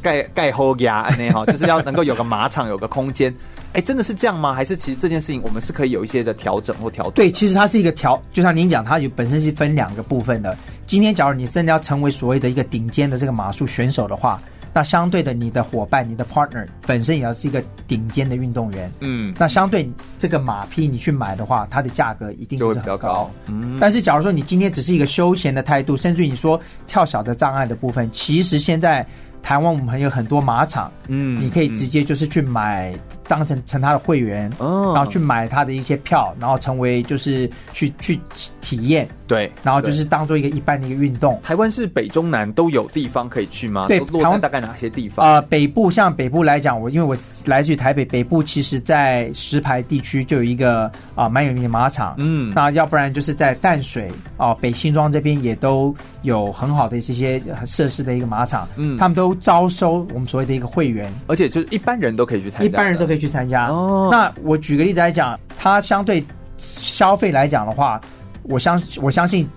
盖盖后牙那哈，就是要能够有个马场，有个空间。[laughs] 哎、欸，真的是这样吗？还是其实这件事情我们是可以有一些的调整或调整？对，其实它是一个调，就像您讲，它有本身是分两个部分的。今天，假如你真的要成为所谓的一个顶尖的这个马术选手的话。那相对的，你的伙伴、你的 partner 本身也要是一个顶尖的运动员。嗯，那相对这个马匹你去买的话，它的价格一定。就会比较高。嗯，但是假如说你今天只是一个休闲的态度，甚至于你说跳小的障碍的部分，其实现在。台湾我们有很多马场，嗯，你可以直接就是去买，当成成他的会员，哦，然后去买他的一些票，然后成为就是去去体验，对，然后就是当做一个一般的一个运动。台湾是北中南都有地方可以去吗？对，台湾大概哪些地方？呃，北部像北部来讲，我因为我来自于台北，北部其实在石牌地区就有一个啊蛮、呃、有名的马场，嗯，那要不然就是在淡水啊、呃、北新庄这边也都有很好的这些设施的一个马场，嗯，他们都。招收我们所谓的一个会员，而且就是一般人都可以去参加，一般人都可以去参加。哦，那我举个例子来讲，它相对消费来讲的话，我相我相信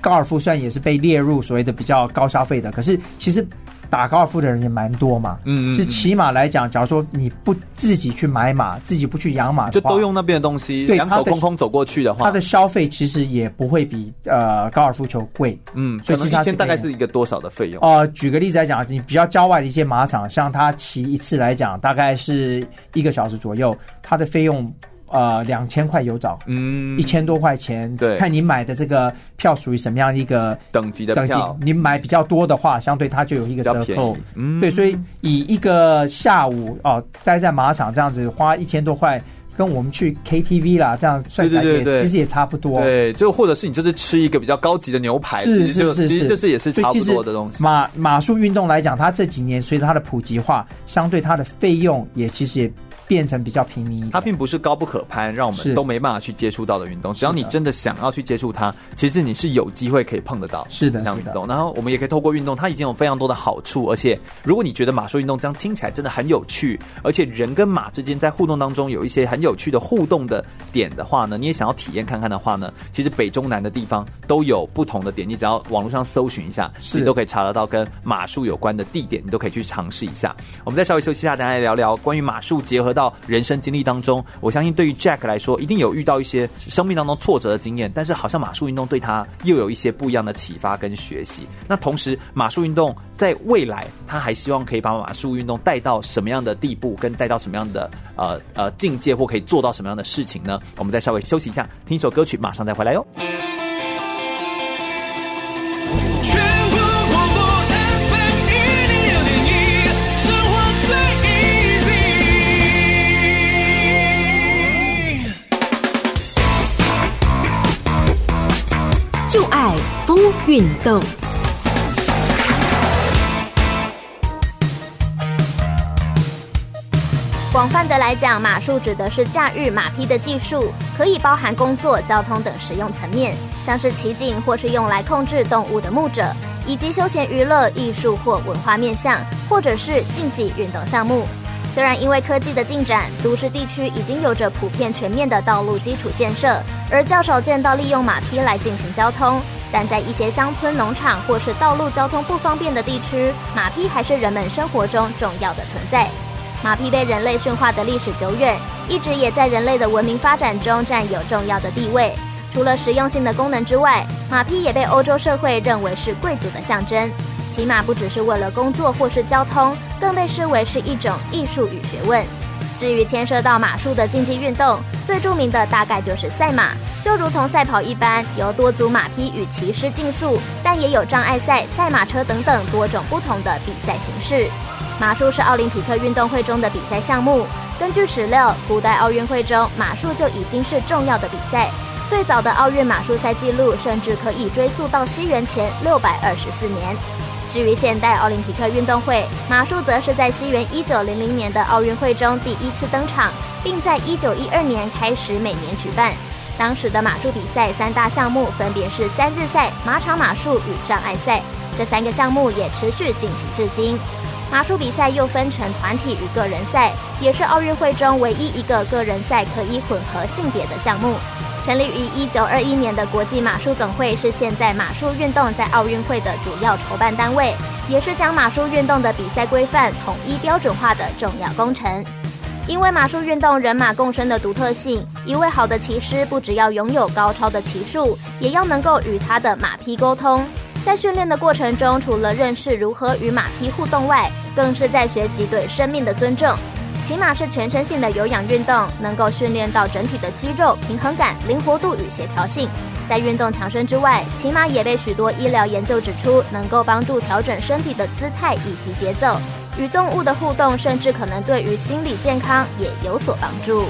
高尔夫虽然也是被列入所谓的比较高消费的，可是其实。打高尔夫的人也蛮多嘛，嗯，是骑马来讲，假如说你不自己去买马，自己不去养马，就都用那边的东西，对，两手空空走过去的话，它的消费其实也不会比呃高尔夫球贵，嗯，所以其实它大概是一个多少的费用？哦、呃，举个例子来讲，你比较郊外的一些马场，像它骑一次来讲，大概是一个小时左右，它的费用。呃，两千块有找，嗯，一千多块钱，对，看你买的这个票属于什么样一个等级的等级，你买比较多的话，相对它就有一个折扣，嗯，对，所以以一个下午哦、呃，待在马场这样子花一千多块，跟我们去 KTV 啦，这样算起来也其实也差不多。对，就或者是你就是吃一个比较高级的牛排，是是是，其实这是也是差不多的东西。马马术运动来讲，它这几年随着它的普及化，相对它的费用也其实也。变成比较平民，它并不是高不可攀，让我们都没办法去接触到的运动。只要你真的想要去接触它，其实你是有机会可以碰得到。是的，这样运动。然后我们也可以透过运动，它已经有非常多的好处。而且，如果你觉得马术运动这样听起来真的很有趣，而且人跟马之间在互动当中有一些很有趣的互动的点的话呢，你也想要体验看看的话呢，其实北中南的地方都有不同的点。你只要网络上搜寻一下，你都可以查得到跟马术有关的地点，你都可以去尝试一下。我们再稍微休息一下，大家来聊聊关于马术结合到人生经历当中，我相信对于 Jack 来说，一定有遇到一些生命当中挫折的经验，但是好像马术运动对他又有一些不一样的启发跟学习。那同时，马术运动在未来，他还希望可以把马术运动带到什么样的地步，跟带到什么样的呃呃境界，或可以做到什么样的事情呢？我们再稍微休息一下，听一首歌曲，马上再回来哟。就爱风运动。广泛的来讲，马术指的是驾驭马匹的技术，可以包含工作、交通等实用层面，像是骑警或是用来控制动物的牧者，以及休闲娱乐、艺术或文化面向，或者是竞技运动项目。虽然因为科技的进展，都市地区已经有着普遍全面的道路基础建设，而较少见到利用马匹来进行交通。但在一些乡村、农场或是道路交通不方便的地区，马匹还是人们生活中重要的存在。马匹被人类驯化的历史久远，一直也在人类的文明发展中占有重要的地位。除了实用性的功能之外，马匹也被欧洲社会认为是贵族的象征。骑马不只是为了工作或是交通，更被视为是一种艺术与学问。至于牵涉到马术的竞技运动，最著名的大概就是赛马，就如同赛跑一般，由多组马匹与骑师竞速，但也有障碍赛、赛马车等等多种不同的比赛形式。马术是奥林匹克运动会中的比赛项目。根据史料，古代奥运会中马术就已经是重要的比赛。最早的奥运马术赛记录甚至可以追溯到西元前六百二十四年。至于现代奥林匹克运动会，马术则是在西元一九零零年的奥运会中第一次登场，并在一九一二年开始每年举办。当时的马术比赛三大项目分别是三日赛、马场马术与障碍赛，这三个项目也持续进行至今。马术比赛又分成团体与个人赛，也是奥运会中唯一一个个人赛可以混合性别的项目。成立于一九二一年的国际马术总会是现在马术运动在奥运会的主要筹办单位，也是将马术运动的比赛规范统一标准化的重要工程。因为马术运动人马共生的独特性，一位好的骑师不只要拥有高超的骑术，也要能够与他的马匹沟通。在训练的过程中，除了认识如何与马匹互动外，更是在学习对生命的尊重。骑马是全身性的有氧运动，能够训练到整体的肌肉平衡感、灵活度与协调性。在运动强身之外，骑马也被许多医疗研究指出，能够帮助调整身体的姿态以及节奏。与动物的互动，甚至可能对于心理健康也有所帮助。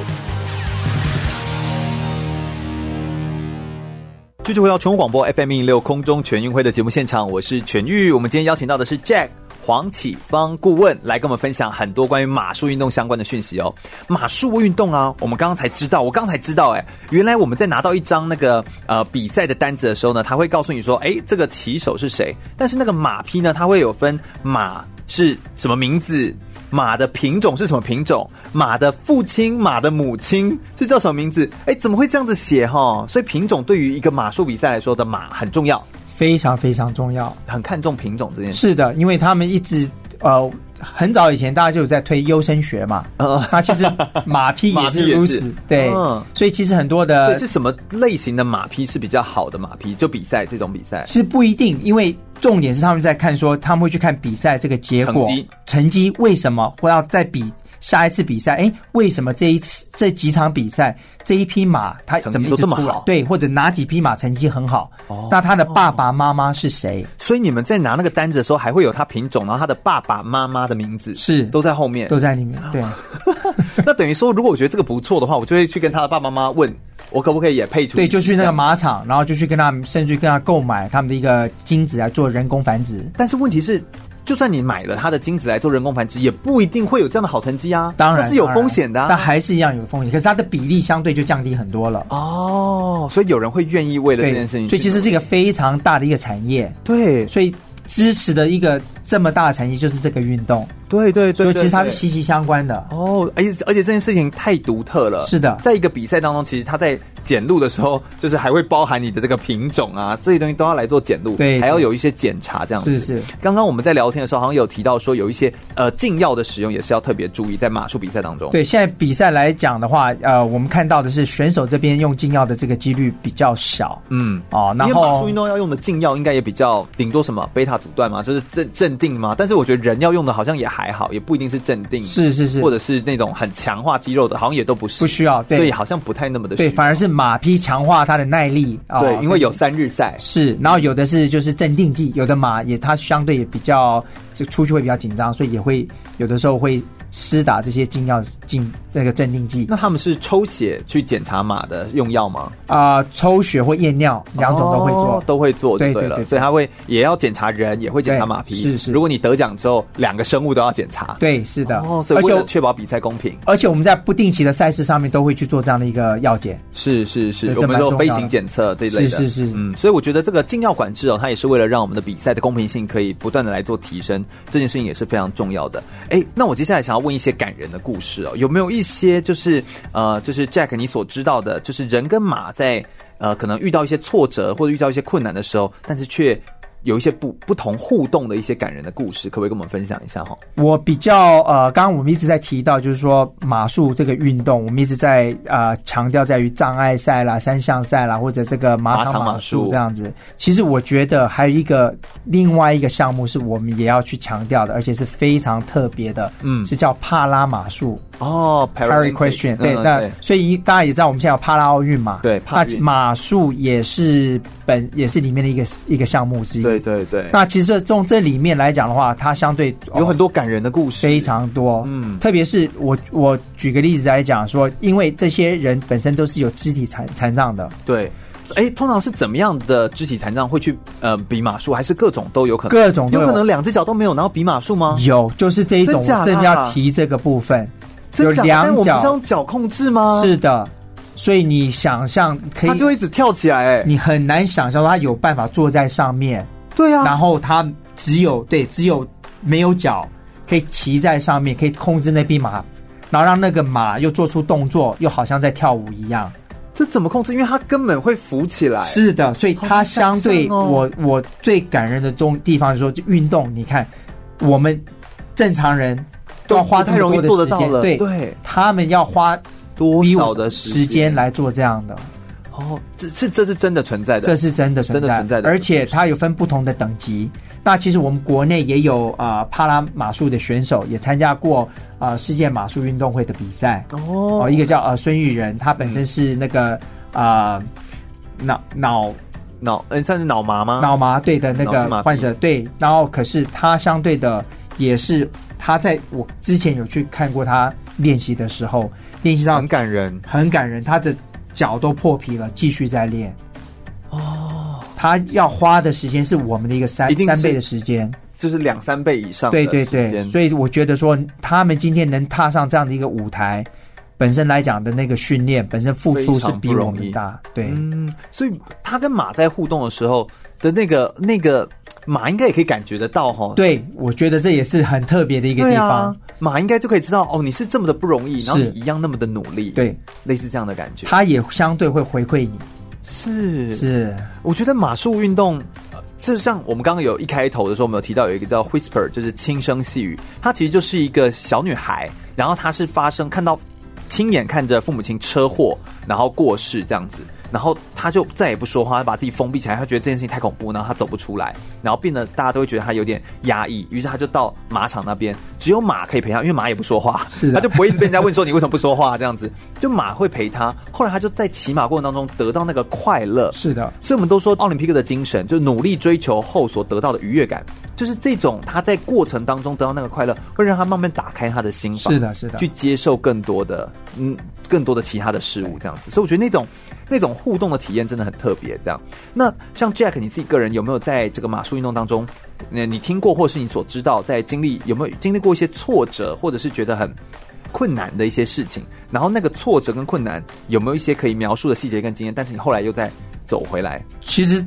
继续回到全国广播 FM 一六空中全运会的节目现场，我是全玉。我们今天邀请到的是 Jack。黄启芳顾问来跟我们分享很多关于马术运动相关的讯息哦。马术运动啊，我们刚刚才知道，我刚才知道，哎，原来我们在拿到一张那个呃比赛的单子的时候呢，他会告诉你说，哎，这个骑手是谁？但是那个马匹呢，它会有分马是什么名字，马的品种是什么品种，马的父亲、马的母亲这叫什么名字？哎，怎么会这样子写哈？所以品种对于一个马术比赛来说的马很重要。非常非常重要，很看重品种这件事。是的，因为他们一直呃很早以前大家就有在推优生学嘛，呃，[laughs] 那其实马匹也是如此，[laughs] 对，嗯，所以其实很多的，所以是什么类型的马匹是比较好的马匹？就比赛这种比赛是不一定，因为重点是他们在看说他们会去看比赛这个结果，成绩，成绩为什么会要再比。下一次比赛，哎，为什么这一次这几场比赛这一匹马它怎么一直出来？对，或者哪几匹马成绩很好？哦，那他的爸爸妈妈是谁？所以你们在拿那个单子的时候，还会有他品种，然后他的爸爸妈妈的名字是都在后面，都在里面。对，[laughs] 那等于说，如果我觉得这个不错的话，我就会去跟他的爸爸妈妈问，我可不可以也配出？对，就去那个马场，然后就去跟他们，甚至去跟他购买他们的一个精子来做人工繁殖。但是问题是。就算你买了他的精子来做人工繁殖，也不一定会有这样的好成绩啊。当然，是有风险的啊，但还是一样有风险。可是它的比例相对就降低很多了。哦，所以有人会愿意为了这件事情，所以其实是一个非常大的一个产业。对，所以支持的一个这么大的产业就是这个运动。对对对，所以其实它是息息相关的。哦，而且而且这件事情太独特了。是的，在一个比赛当中，其实它在。检录的时候，就是还会包含你的这个品种啊，这些东西都要来做检录，对，还要有一些检查这样子。是是。刚刚我们在聊天的时候，好像有提到说，有一些呃禁药的使用也是要特别注意，在马术比赛当中。对，现在比赛来讲的话，呃，我们看到的是选手这边用禁药的这个几率比较小。嗯，哦，然后马术运动要用的禁药应该也比较顶多什么贝塔阻断吗，就是镇镇定吗。但是我觉得人要用的好像也还好，也不一定是镇定，是是是，或者是那种很强化肌肉的，好像也都不是，不需要，对，所以好像不太那么的。对，反而是马匹强化。它的耐力啊，对，因为有三日赛是，然后有的是就是镇定剂，有的马也它相对也比较，就出去会比较紧张，所以也会有的时候会。施打这些禁药禁这个镇定剂，那他们是抽血去检查马的用药吗？啊、呃，抽血或验尿两种都会做，哦、都会做对，对了。对对对，所以他会也要检查人，也会检查马匹。是是，如果你得奖之后，两个生物都要检查。对，是的。哦，所以为了确保比赛公平，而且我们在不定期的赛事上面都会去做这样的一个药检。是是是，我们说飞行检测这一类的。是是是，嗯，所以我觉得这个禁药管制哦，它也是为了让我们的比赛的公平性可以不断的来做提升，这件事情也是非常重要的。哎，那我接下来想要问一些感人的。故事哦，有没有一些就是呃，就是 Jack 你所知道的，就是人跟马在呃，可能遇到一些挫折或者遇到一些困难的时候，但是却。有一些不不同互动的一些感人的故事，可不可以跟我们分享一下哈？我比较呃，刚刚我们一直在提到，就是说马术这个运动，我们一直在呃强调在于障碍赛啦、三项赛啦，或者这个马场马术这样子。其实我觉得还有一个另外一个项目是我们也要去强调的，而且是非常特别的，嗯，是叫帕拉马术哦，Para Equestrian 对，那所以大家也知道我们现在有帕拉奥运嘛，对，那马术也是本也是里面的一个一个项目之一。对对对，那其实这从这里面来讲的话，它相对有很多感人的故事，非常多。嗯，特别是我我举个例子来讲说，因为这些人本身都是有肢体残残障的。对，哎，通常是怎么样的肢体残障会去呃比马术，还是各种都有可能？各种都有，有可能两只脚都没有，然后比马术吗？有，就是这一种，我正要提这个部分。有两脚，我们是用脚控制吗？是的。所以你想象可以，他就一直跳起来，哎，你很难想象他有办法坐在上面。对啊，然后他只有对，只有没有脚，可以骑在上面，可以控制那匹马，然后让那个马又做出动作，又好像在跳舞一样。这怎么控制？因为他根本会浮起来。是的，所以它相对我我最感人的中地方就是说，就运动，你看我们正常人都要花太容易做得到了，对对，他们要花。多少的时间来做这样的？哦，这是这是真的存在的，这是真的存在，真的存在的，而且它有分不同的等级。那其实我们国内也有啊、呃，帕拉马术的选手也参加过啊、呃，世界马术运动会的比赛。哦，哦，一个叫呃孙玉仁，他本身是那个啊、脑脑脑嗯，算是脑麻吗？脑麻对的那个患者对，然后可是他相对的也是他在我之前有去看过他练习的时候。练习到很感人，很感人。他的脚都破皮了，继续在练。哦，他要花的时间是我们的一个三三倍的时间，就是两三倍以上。对对对，所以我觉得说，他们今天能踏上这样的一个舞台，本身来讲的那个训练，本身付出是比我们大。对，嗯，所以他跟马在互动的时候的那个那个。马应该也可以感觉得到哈，对，我觉得这也是很特别的一个地方。啊、马应该就可以知道哦，你是这么的不容易，然后你一样那么的努力，对，类似这样的感觉。他也相对会回馈你，是是。我觉得马术运动，就像我们刚刚有一开头的时候，我们有提到有一个叫 Whisper，就是轻声细语。她其实就是一个小女孩，然后她是发生看到亲眼看着父母亲车祸然后过世这样子，然后他就再也不说话，他把自己封闭起来，他觉得这件事情太恐怖，然后他走不出来，然后变得大家都会觉得他有点压抑，于是他就到马场那边，只有马可以陪他，因为马也不说话，是的他就不会一直被人家问说你为什么不说话这样子，就马会陪他。后来他就在骑马过程当中得到那个快乐，是的，所以我们都说奥林匹克的精神，就努力追求后所得到的愉悦感，就是这种他在过程当中得到那个快乐，会让他慢慢打开他的心房，是的，是的，去接受更多的嗯，更多的其他的事物这样子。所以我觉得那种那种互动的体验真的很特别。这样，那像 Jack 你自己个人有没有在这个马术运动当中，那你听过或是你所知道，在经历有没有经历过一些挫折，或者是觉得很困难的一些事情？然后那个挫折跟困难有没有一些可以描述的细节跟经验？但是你后来又在走回来，其实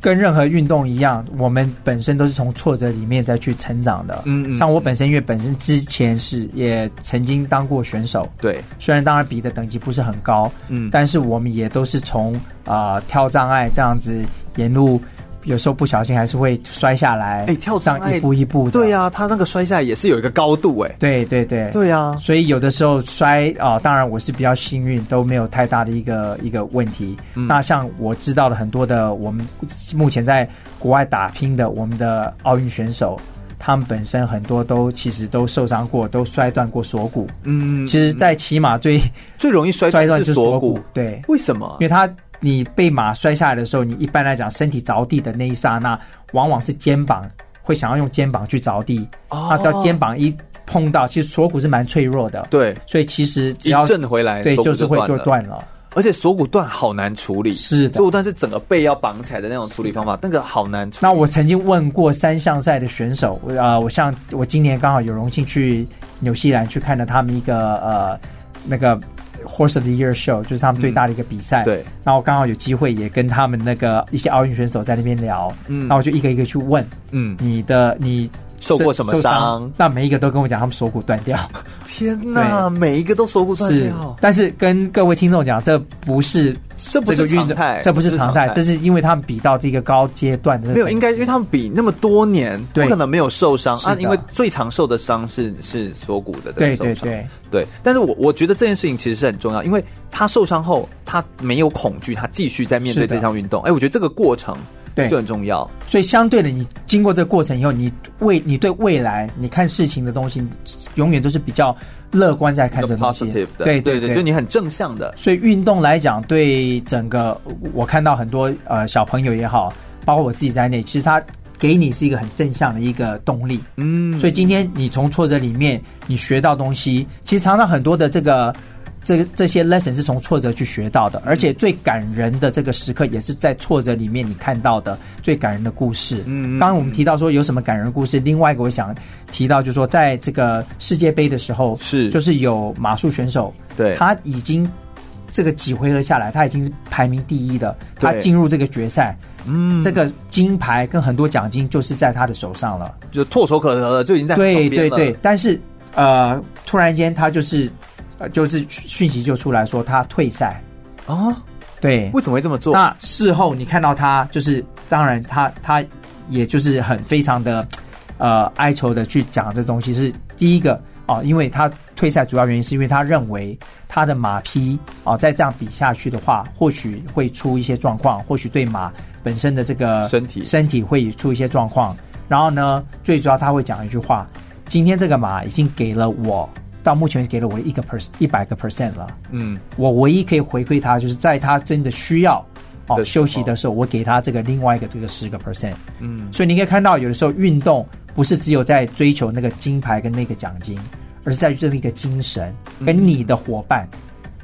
跟任何运动一样，我们本身都是从挫折里面再去成长的。嗯嗯，像我本身，因为本身之前是也曾经当过选手，对，虽然当然比的等级不是很高，嗯，但是我们也都是从啊、呃、跳障碍这样子沿路。有时候不小心还是会摔下来，哎、欸，跳障一步一步的，对呀、啊，他那个摔下来也是有一个高度，哎，对对对，对呀、啊，所以有的时候摔啊、呃，当然我是比较幸运，都没有太大的一个一个问题。嗯、那像我知道的很多的，我们目前在国外打拼的我们的奥运选手，他们本身很多都其实都受伤过，都摔断过锁骨。嗯，其实，在骑马最最容易摔断就是锁骨，对，为什么？因为他。你被马摔下来的时候，你一般来讲身体着地的那一刹那，往往是肩膀会想要用肩膀去着地。哦，那只要肩膀一碰到，其实锁骨是蛮脆弱的。对，所以其实只要一震回来，对，就是会就断了。而且锁骨断好难处理，是的，锁骨断是整个背要绑起来的那种处理方法，那个好难处理。那我曾经问过三项赛的选手，呃，我像我今年刚好有荣幸去纽西兰去看了他们一个呃那个。Horse of the Year Show 就是他们最大的一个比赛，嗯，对。然后刚好有机会也跟他们那个一些奥运选手在那边聊，嗯，那我就一个一个去问，嗯，你的你。受过什么伤？那每一个都跟我讲，他们锁骨断掉。天哪，每一个都锁骨断掉。但是跟各位听众讲，这不是这不是常态，这不是常态，这是因为他们比到这个高阶段的。没有，应该因为他们比那么多年，不可能没有受伤啊。因为最常受的伤是是锁骨的，对对对对。但是我我觉得这件事情其实是很重要，因为他受伤后，他没有恐惧，他继续在面对这项运动。哎，我觉得这个过程。对，就很重要。所以相对的，你经过这个过程以后，你未你对未来你看事情的东西，永远都是比较乐观在看的东西。对对对，对，就你很正向的。所以运动来讲，对整个我看到很多呃小朋友也好，包括我自己在内，其实他给你是一个很正向的一个动力。嗯，所以今天你从挫折里面你学到东西，其实常常很多的这个。这这些 lesson 是从挫折去学到的，而且最感人的这个时刻也是在挫折里面你看到的最感人的故事。嗯，刚刚我们提到说有什么感人的故事，另外一个我想提到就是说，在这个世界杯的时候，是就是有马术选手，对，他已经这个几回合下来，他已经是排名第一的，他进入这个决赛，嗯，这个金牌跟很多奖金就是在他的手上了，就唾手可得了，就已经在了。对对对，但是呃，突然间他就是。呃，就是讯息就出来说他退赛啊？对，为什么会这么做？那事后你看到他，就是当然他他也就是很非常的呃哀愁的去讲这东西。是第一个哦，因为他退赛主要原因是因为他认为他的马匹啊再这样比下去的话，或许会出一些状况，或许对马本身的这个身体身体会出一些状况。然后呢，最主要他会讲一句话：今天这个马已经给了我。到目前给了我一个 percent 一百个 percent 了，嗯，我唯一可以回馈他，就是在他真的需要哦休息的时候，我给他这个另外一个这个十个 percent，嗯，所以你可以看到，有的时候运动不是只有在追求那个金牌跟那个奖金，而是在于这一个精神跟你的伙伴。嗯、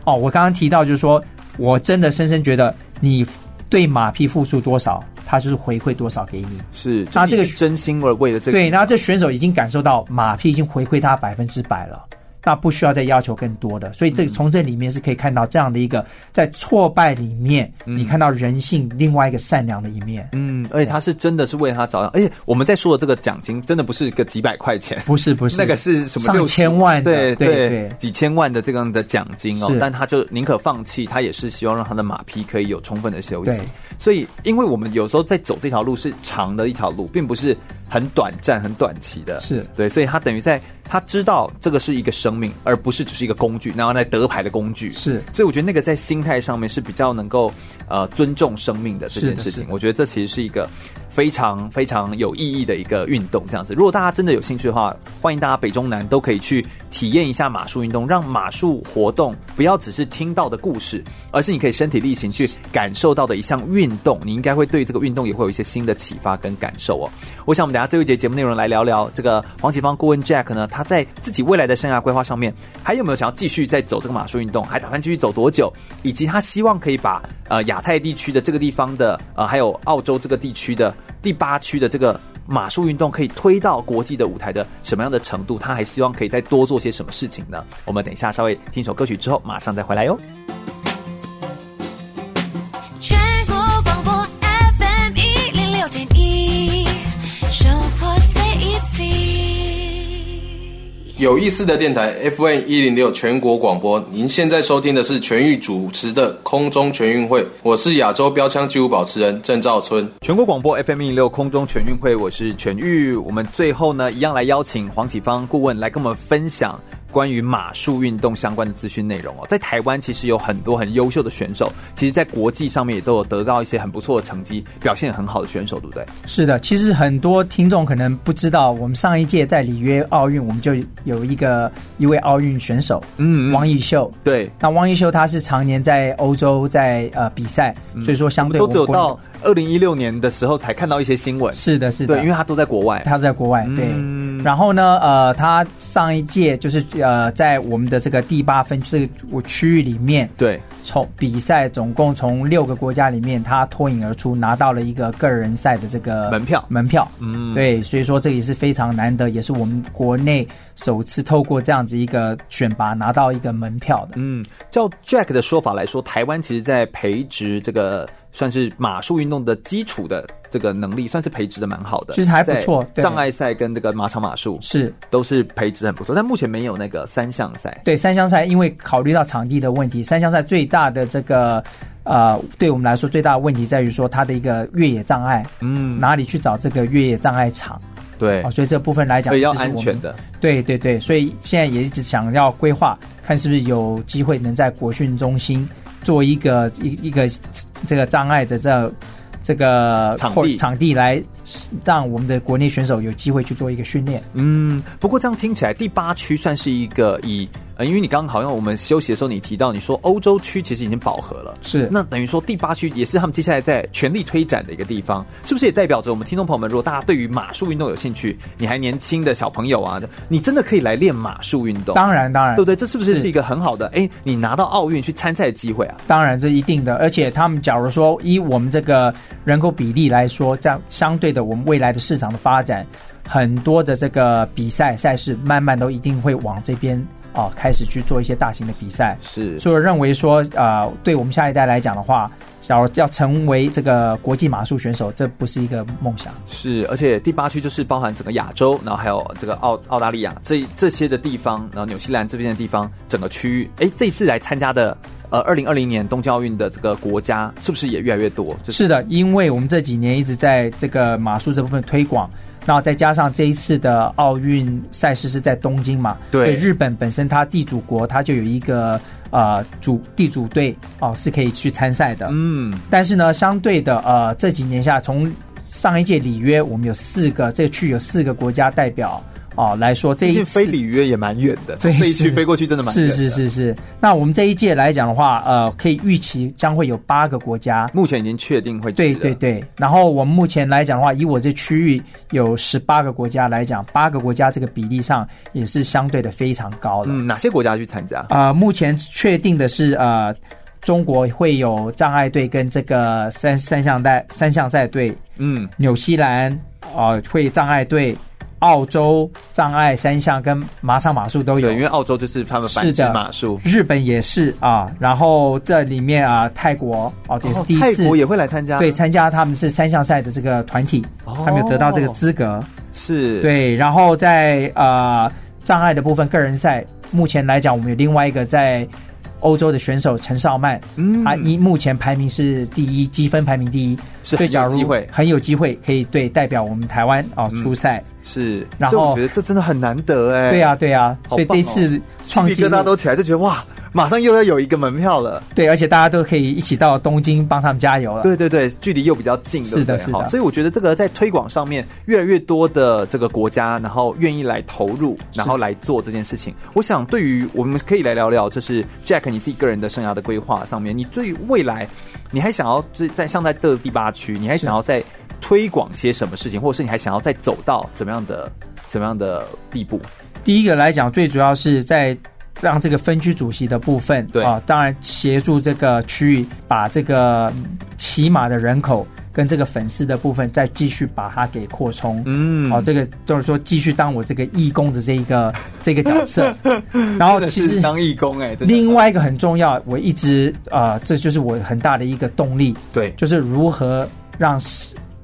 哦，我刚刚提到就是说，我真的深深觉得，你对马匹付出多少，他就是回馈多少给你。是，那这个真心而为的这个对，然后这选手已经感受到马匹已经回馈他百分之百了。那不需要再要求更多的，所以这从这里面是可以看到这样的一个在挫败里面，你看到人性另外一个善良的一面。嗯，而且他是真的是为他着想，而且我们在说的这个奖金真的不是个几百块钱，不是不是，那个是什么上千万，对对对，几千万的这样的奖金哦，但他就宁可放弃，他也是希望让他的马匹可以有充分的休息。所以，因为我们有时候在走这条路是长的一条路，并不是很短暂、很短期的，是。对，所以他等于在他知道这个是一个生。命，而不是只是一个工具，然后来得牌的工具。是，所以我觉得那个在心态上面是比较能够呃尊重生命的这件事情。我觉得这其实是一个。非常非常有意义的一个运动，这样子。如果大家真的有兴趣的话，欢迎大家北中南都可以去体验一下马术运动，让马术活动不要只是听到的故事，而是你可以身体力行去感受到的一项运动。你应该会对这个运动也会有一些新的启发跟感受哦。我想我们等下最后一节节目内容来聊聊这个黄启芳顾问 Jack 呢，他在自己未来的生涯规划上面还有没有想要继续再走这个马术运动，还打算继续走多久，以及他希望可以把呃亚太地区的这个地方的呃还有澳洲这个地区的。第八区的这个马术运动可以推到国际的舞台的什么样的程度？他还希望可以再多做些什么事情呢？我们等一下稍微听首歌曲之后，马上再回来哟。有意思的电台 FM 一零六全国广播，您现在收听的是全域主持的空中全运会，我是亚洲标枪纪录保持人郑兆春。全国广播 FM 一零六空中全运会，我是全域。我们最后呢，一样来邀请黄启芳顾问来跟我们分享。关于马术运动相关的资讯内容哦，在台湾其实有很多很优秀的选手，其实，在国际上面也都有得到一些很不错的成绩，表现很好的选手，对不对？是的，其实很多听众可能不知道，我们上一届在里约奥运，我们就有一个一位奥运选手，嗯，汪义秀。对，那汪义秀他是常年在欧洲在呃比赛，所以说相对我都只有到二零一六年的时候才看到一些新闻。是的，是的，对，因为他都在国外，他都在国外，对。然后呢，呃，他上一届就是。呃，在我们的这个第八分这个区域里面，对，从比赛总共从六个国家里面，他脱颖而出，拿到了一个个人赛的这个门票，门票，嗯，对，所以说这也是非常难得，也是我们国内首次透过这样子一个选拔拿到一个门票的。嗯，照 Jack 的说法来说，台湾其实在培植这个。算是马术运动的基础的这个能力，算是培植的蛮好的，其实还不错。障碍赛跟这个马场马术是都是培植很不错，但目前没有那个三项赛。对，三项赛因为考虑到场地的问题，三项赛最大的这个呃，对我们来说最大的问题在于说它的一个越野障碍，嗯，哪里去找这个越野障碍场？对，所以这部分来讲，比较安全的。对对对，所以现在也一直想要规划，看是不是有机会能在国训中心。做一个一一个这个障碍的这这个场地场地来让我们的国内选手有机会去做一个训练。嗯，不过这样听起来第八区算是一个以。呃，因为你刚刚好像我们休息的时候，你提到你说欧洲区其实已经饱和了，是那等于说第八区也是他们接下来在全力推展的一个地方，是不是也代表着我们听众朋友们，如果大家对于马术运动有兴趣，你还年轻的小朋友啊，你真的可以来练马术运动。当然，当然，对不对？这是不是是一个很好的哎，你拿到奥运去参赛的机会啊？当然，这一定的。而且他们假如说以我们这个人口比例来说，这样相对的，我们未来的市场的发展，很多的这个比赛赛事，慢慢都一定会往这边。哦，开始去做一些大型的比赛，是，所以我认为说，呃，对我们下一代来讲的话，假如要成为这个国际马术选手，这不是一个梦想。是，而且第八区就是包含整个亚洲，然后还有这个澳澳大利亚这这些的地方，然后纽西兰这边的地方，整个区域，哎，这一次来参加的，呃，二零二零年东京奥运的这个国家，是不是也越来越多？就是，是的，因为我们这几年一直在这个马术这部分推广。然后再加上这一次的奥运赛事是在东京嘛，对，所以日本本身它地主国，它就有一个呃主地主队哦，是可以去参赛的。嗯，但是呢，相对的呃这几年下，从上一届里约，我们有四个这个区有四个国家代表。哦，来说这一次飞里约也蛮远的，对，这一区飞过去真的蛮远的。是是是是。那我们这一届来讲的话，呃，可以预期将会有八个国家，目前已经确定会。对对对。然后我们目前来讲的话，以我这区域有十八个国家来讲，八个国家这个比例上也是相对的非常高的。嗯，哪些国家去参加？啊、呃，目前确定的是，呃，中国会有障碍队跟这个三三项赛三项赛队。嗯，纽西兰啊、呃、会障碍队。澳洲障碍三项跟马场马术都有，对，因为澳洲就是他们繁殖马术，日本也是啊。然后这里面啊，泰国哦也是第一次，泰国也会来参加，对，参加他们是三项赛的这个团体，他们有得到这个资格，是对。然后在呃障碍的部分个人赛，目前来讲，我们有另外一个在。欧洲的选手陈少曼，嗯，他一目前排名是第一，积分排名第一，是很有机会，很有机会可以对代表我们台湾哦出赛，是。然后我觉得这真的很难得哎，对呀对呀，所以这一次创纪录鸡皮疙瘩都起来，就觉得哇，[laughs] 马上又要有一个门票了。对，而且大家都可以一起到东京帮他们加油了。对对对，距离又比较近，是的，是的。好，所以我觉得这个在推广上面，越来越多的这个国家，然后愿意来投入，然后来做这件事情。我想，对于我们可以来聊聊，就是 Jack 你自己个人的生涯的规划上面，你对于未来，你还想要在像在的第八区，你还想要在推广些什么事情，或者是你还想要再走到怎么样的怎么样的地步？第一个来讲，最主要是在让这个分区主席的部分，对。啊，当然协助这个区域把这个骑马的人口跟这个粉丝的部分再继续把它给扩充，嗯，好、啊，这个就是说继续当我这个义工的这一个 [laughs] 这个角色，[laughs] 然后其实当义工哎、欸，另外一个很重要，我一直啊、呃，这就是我很大的一个动力，对，就是如何让。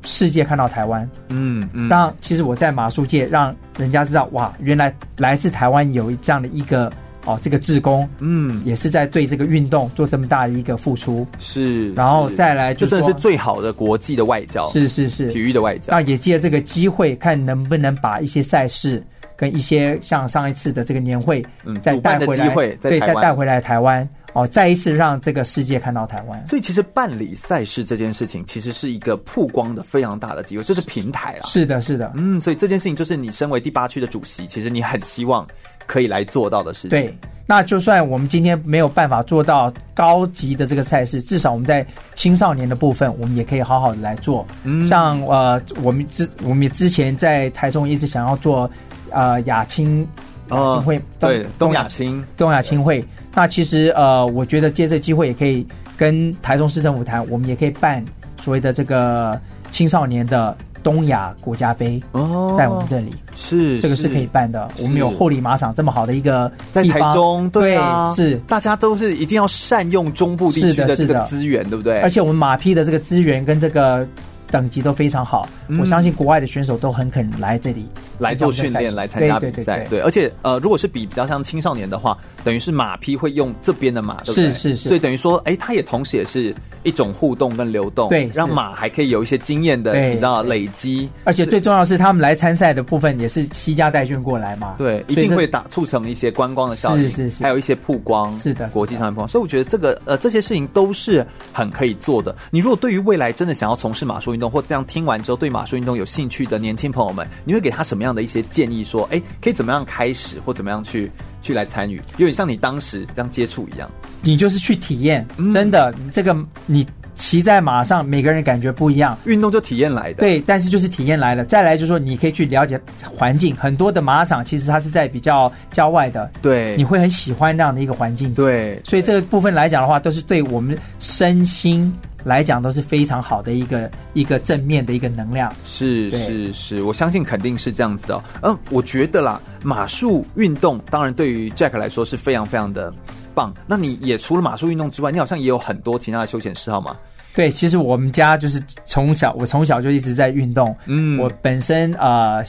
世界看到台湾，嗯嗯，让其实我在马术界让人家知道，哇，原来来自台湾有这样的一个哦，这个志工，嗯，也是在对这个运动做这么大的一个付出，是，然后再来就真的是最好的国际的外交，是是是，体育的外交，那也借这个机会，看能不能把一些赛事跟一些像上一次的这个年会，嗯，再带回来，对，再带回来台湾。哦，再一次让这个世界看到台湾，所以其实办理赛事这件事情，其实是一个曝光的非常大的机会，就是平台啊。是的，是的，嗯，所以这件事情就是你身为第八区的主席，其实你很希望可以来做到的事情。对，那就算我们今天没有办法做到高级的这个赛事，至少我们在青少年的部分，我们也可以好好的来做。嗯，像呃，我们之我们之前在台中一直想要做呃亚青。亚青会、哦、对东亚青东亚青会，那其实呃，我觉得借这机会也可以跟台中市政府谈，我们也可以办所谓的这个青少年的东亚国家杯哦，在我们这里是这个是可以办的。我们有后里马场这么好的一个在台中，对，啊、对，是大家都是一定要善用中部地区的这个资源，对不对？而且我们马匹的这个资源跟这个。等级都非常好，嗯，我相信国外的选手都很肯来这里来做训练，来参加比赛。对，对，对，对，对，而且呃，如果是比比较像青少年的话，等于是马匹会用这边的马，对不对？是是是。所以等于说，哎，它也同时也是一种互动跟流动，对，让马还可以有一些经验的，你知道累积。而且最重要的是，他们来参赛的部分也是西家带眷过来嘛，对，一定会打促成一些观光的效应，是是是，还有一些曝光，是的，国际上的曝光。所以我觉得这个呃这些事情都是很可以做的。你如果对于未来真的想要从事马术运动，或这样听完。之后对马术运动有兴趣的年轻朋友们，你会给他什么样的一些建议？说，哎，可以怎么样开始，或怎么样去去来参与？有点像你当时这样接触一样，你就是去体验，嗯、真的，这个你骑在马上，每个人感觉不一样，运动就体验来的。对，但是就是体验来的。再来就是说，你可以去了解环境，很多的马场其实它是在比较郊外的，对，你会很喜欢那样的一个环境。对，所以这个部分来讲的话，都是对我们身心。来讲都是非常好的一个一个正面的一个能量，是是是，我相信肯定是这样子的。嗯，我觉得啦，马术运动当然对于 Jack 来说是非常非常的棒。那你也除了马术运动之外，你好像也有很多其他的休闲嗜好吗？对，其实我们家就是从小，我从小就一直在运动。嗯，我本身呃，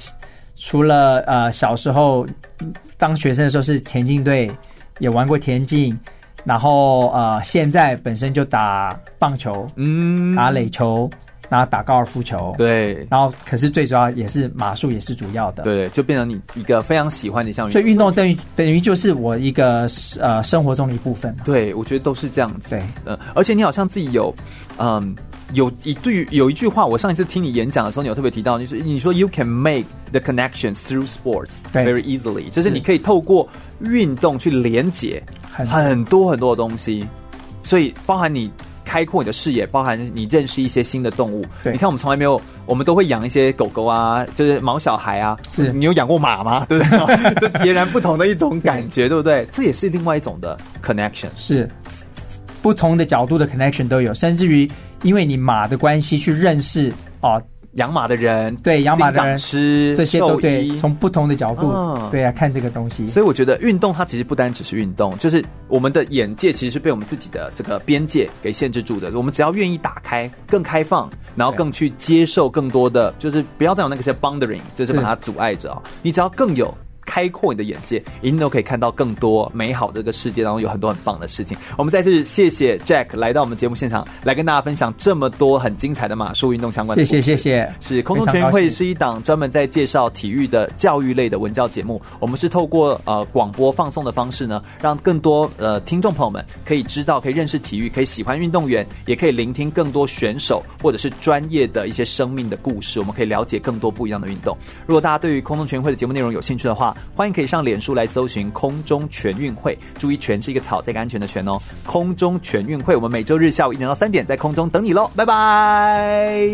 除了呃小时候当学生的时候是田径队，也玩过田径。然后呃，现在本身就打棒球，嗯，打垒球，然后打高尔夫球，对。然后可是最主要也是马术也是主要的，对，就变成你一个非常喜欢的一项目。所以运动等于等于就是我一个呃生活中的一部分。对，我觉得都是这样子。对，嗯、呃，而且你好像自己有，嗯。有一句有一句话，我上一次听你演讲的时候，你有特别提到，就是你说 “You can make the connection through sports very easily”，就是你可以透过运动去连接很多很多的东西，所以包含你开阔你的视野，包含你认识一些新的动物。对，你看我们从来没有，我们都会养一些狗狗啊，就是毛小孩啊。是你有养过马吗？[laughs] 对不对？[laughs] 就截然不同的一种感觉，对，对不对？这也是另外一种的 connection，是不同的角度的 connection 都有，甚至于。因为你马的关系去认识哦，养马的人，对养马的人师这些都对，从不同的角度、哦、对啊看这个东西。所以我觉得运动它其实不单只是运动，就是我们的眼界其实是被我们自己的这个边界给限制住的。我们只要愿意打开，更开放，然后更去接受更多的，就是不要再有那个些 boundary，就是把它阻碍着啊。你只要更有。开阔你的眼界，一定都可以看到更多美好的这个世界当中有很多很棒的事情。我们再次谢谢 Jack 来到我们节目现场，来跟大家分享这么多很精彩的马术运动相关的。谢谢谢谢。是空中全运会是一档专门在介绍体育的教育类的文教节目。我们是透过呃广播放送的方式呢，让更多呃听众朋友们可以知道、可以认识体育、可以喜欢运动员，也可以聆听更多选手或者是专业的一些生命的故事。我们可以了解更多不一样的运动。如果大家对于空中全运会的节目内容有兴趣的话，欢迎可以上脸书来搜寻“空中全运会”，注意“全”是一个草，这个安全的“全”哦。空中全运会，我们每周日下午一点到三点在空中等你喽，拜拜。